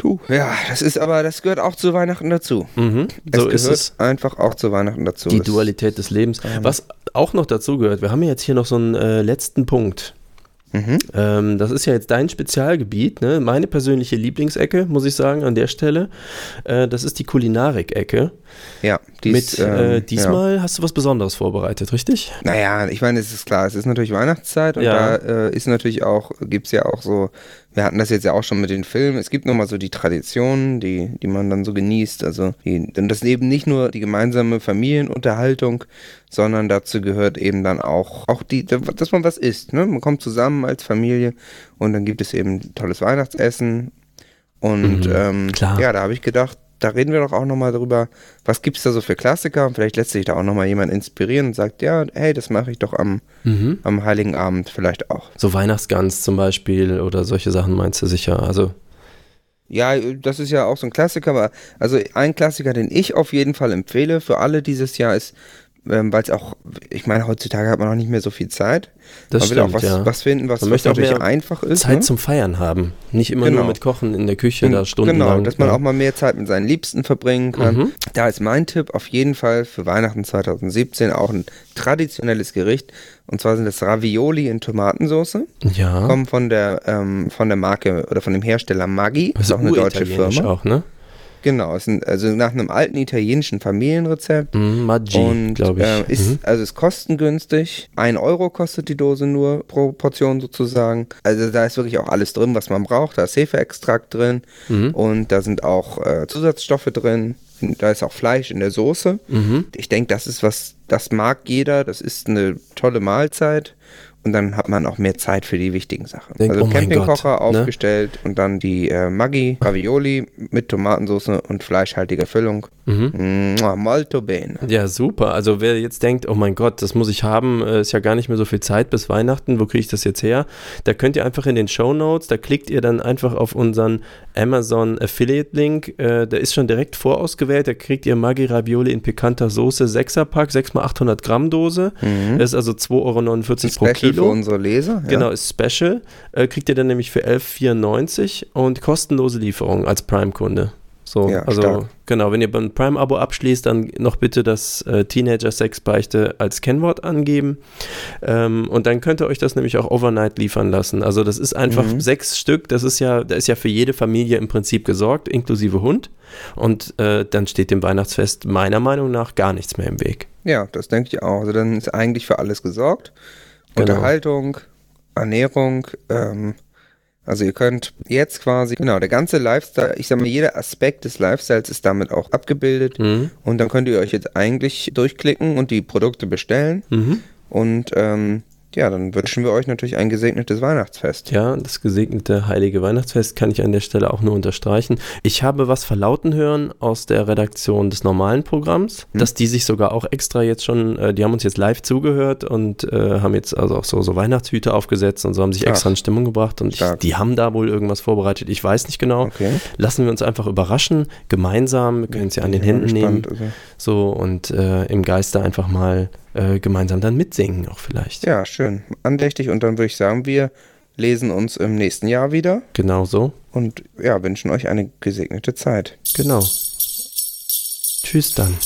Du, ja, das ist aber, das gehört auch zu Weihnachten dazu. Mhm, so es ist es. Einfach auch zu Weihnachten dazu. Die Dualität des Lebens. Was auch noch dazu gehört, wir haben jetzt hier noch so einen äh, letzten Punkt. Mhm. Ähm, das ist ja jetzt dein Spezialgebiet, ne? meine persönliche Lieblingsecke, muss ich sagen, an der Stelle. Äh, das ist die Kulinarik-Ecke. Ja, dies, Mit, äh, ähm, diesmal ja. hast du was Besonderes vorbereitet, richtig? Naja, ich meine, es ist klar, es ist natürlich Weihnachtszeit und ja. da äh, ist natürlich auch, gibt es ja auch so wir hatten das jetzt ja auch schon mit den Filmen. Es gibt nochmal so die Traditionen, die, die man dann so genießt. Also, die, denn das ist eben nicht nur die gemeinsame Familienunterhaltung, sondern dazu gehört eben dann auch, auch die, dass man was isst. Ne? Man kommt zusammen als Familie und dann gibt es eben tolles Weihnachtsessen. Und mhm, ähm, ja, da habe ich gedacht, da reden wir doch auch nochmal drüber, was gibt es da so für Klassiker und vielleicht lässt sich da auch nochmal jemand inspirieren und sagt, ja, hey, das mache ich doch am, mhm. am Heiligen Abend vielleicht auch. So Weihnachtsgans zum Beispiel oder solche Sachen meinst du sicher, also... Ja, das ist ja auch so ein Klassiker, aber also ein Klassiker, den ich auf jeden Fall empfehle für alle dieses Jahr ist ähm, weil es auch, ich meine, heutzutage hat man auch nicht mehr so viel Zeit. Das man stimmt, will auch was, ja. was finden, was, man was natürlich einfach ist. Zeit ne? zum Feiern haben. Nicht immer genau. nur mit Kochen in der Küche da stundenlang. Genau, dass man ja. auch mal mehr Zeit mit seinen Liebsten verbringen kann. Mhm. Da ist mein Tipp auf jeden Fall für Weihnachten 2017 auch ein traditionelles Gericht. Und zwar sind das Ravioli in Tomatensauce. Ja. Kommen von der, ähm, von der Marke oder von dem Hersteller Maggi. Das ist auch eine deutsche Firma. auch, ne? Genau, es sind also nach einem alten italienischen Familienrezept. Mm, Maggi, glaube ich. Äh, ist, mhm. Also ist kostengünstig. Ein Euro kostet die Dose nur pro Portion sozusagen. Also da ist wirklich auch alles drin, was man braucht. Da ist Hefeextrakt drin mhm. und da sind auch äh, Zusatzstoffe drin. Da ist auch Fleisch in der Soße. Mhm. Ich denke, das ist was, das mag jeder. Das ist eine tolle Mahlzeit und dann hat man auch mehr Zeit für die wichtigen Sachen. Denk, also oh Campingkocher ne? aufgestellt und dann die äh, Maggi Ravioli mit Tomatensauce und fleischhaltiger Füllung. Mhm. molto bene. Ja, super. Also wer jetzt denkt, oh mein Gott, das muss ich haben, äh, ist ja gar nicht mehr so viel Zeit bis Weihnachten, wo kriege ich das jetzt her? Da könnt ihr einfach in den Show Notes, da klickt ihr dann einfach auf unseren Amazon Affiliate Link, äh, der ist schon direkt vorausgewählt, da kriegt ihr Maggi Ravioli in pikanter Soße, 6er Pack, 6x800 Gramm Dose, mhm. das ist also 2,49 Euro pro Kilo. Kilo. für unsere Leser. Ja. Genau, ist Special. Äh, kriegt ihr dann nämlich für 11,94 und kostenlose Lieferung als Prime-Kunde. So, ja, also stark. genau, wenn ihr beim Prime-Abo abschließt, dann noch bitte das äh, Teenager-Sex-Beichte als Kennwort angeben. Ähm, und dann könnt ihr euch das nämlich auch overnight liefern lassen. Also das ist einfach mhm. sechs Stück, das ist ja, da ist ja für jede Familie im Prinzip gesorgt, inklusive Hund. Und äh, dann steht dem Weihnachtsfest meiner Meinung nach gar nichts mehr im Weg. Ja, das denke ich auch. Also dann ist eigentlich für alles gesorgt. Genau. Unterhaltung, Ernährung, ähm, also ihr könnt jetzt quasi, genau, der ganze Lifestyle, ich sag mal, jeder Aspekt des Lifestyles ist damit auch abgebildet. Mhm. Und dann könnt ihr euch jetzt eigentlich durchklicken und die Produkte bestellen. Mhm. Und ähm, Ja, dann wünschen wir euch natürlich ein gesegnetes Weihnachtsfest. Ja, das gesegnete heilige Weihnachtsfest kann ich an der Stelle auch nur unterstreichen. Ich habe was verlauten hören aus der Redaktion des normalen Programms, hm. dass die sich sogar auch extra jetzt schon, äh, die haben uns jetzt live zugehört und äh, haben jetzt also auch so, so Weihnachtshüte aufgesetzt und so haben sich extra Ach, in Stimmung gebracht und ich, die haben da wohl irgendwas vorbereitet. Ich weiß nicht genau. Okay. Lassen wir uns einfach überraschen, gemeinsam, wir können es ja an den Händen nehmen. Also. So und äh, im Geiste einfach mal äh, gemeinsam dann mitsingen auch vielleicht. Ja, schön. Andächtig und dann würde ich sagen, wir lesen uns im nächsten Jahr wieder. Genau so. Und ja, wünschen euch eine gesegnete Zeit. Genau. Tschüss dann.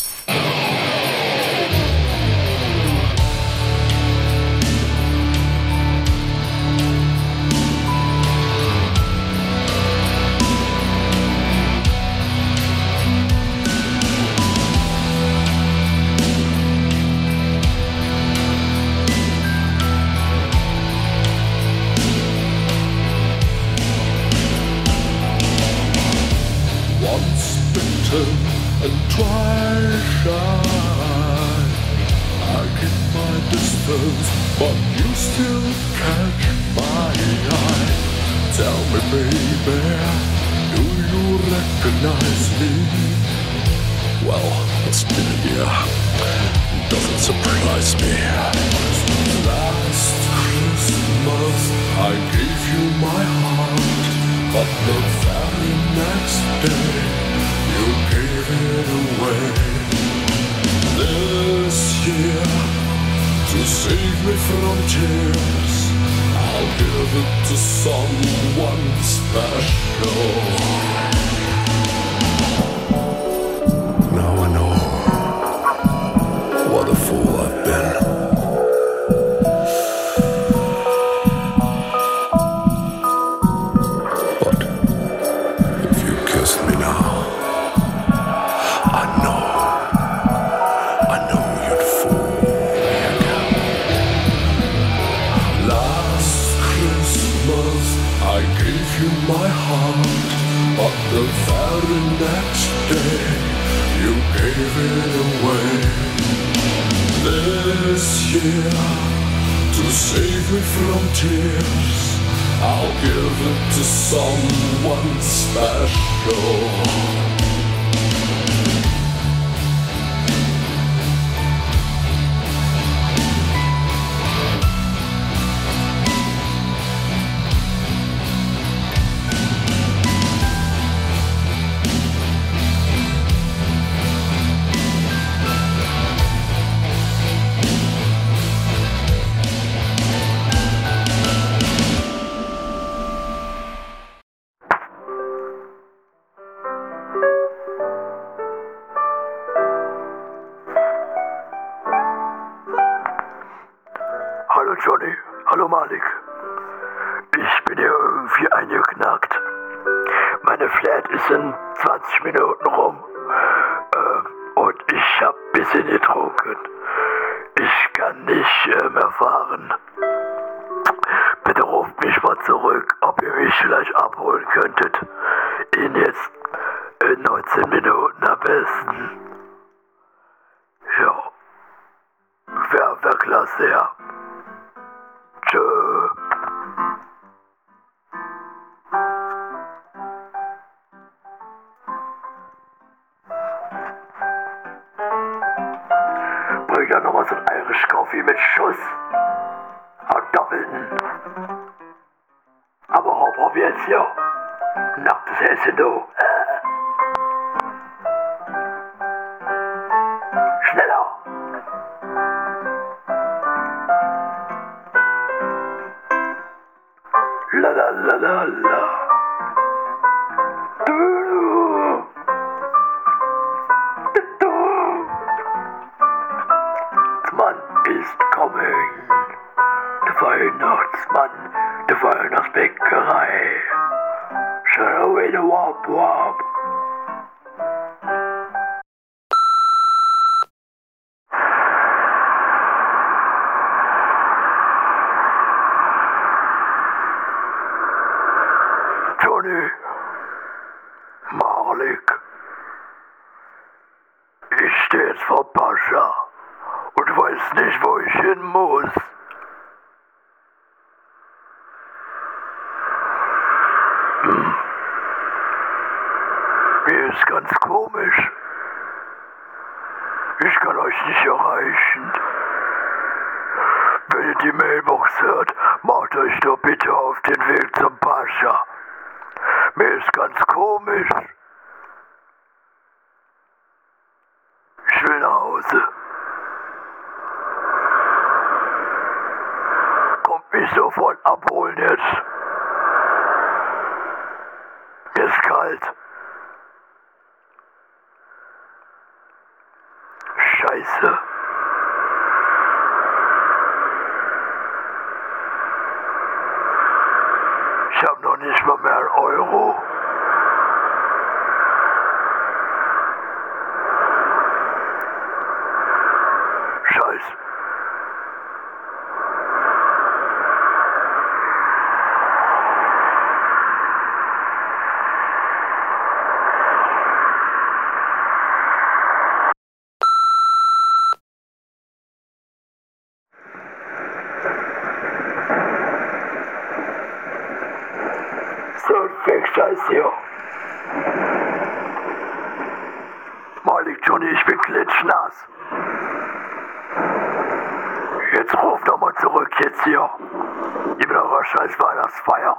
Out the next day, you gave it away. This year, to save me from tears, I'll give it to someone special. Ich stehe jetzt vor Pascha und weiß nicht, wo ich hin muss. Perfektion. Malik Johnny, ich bin klitschnass. Jetzt ruf doch mal zurück jetzt hier. Gib mir eure scheiß Weihnachtsfeier.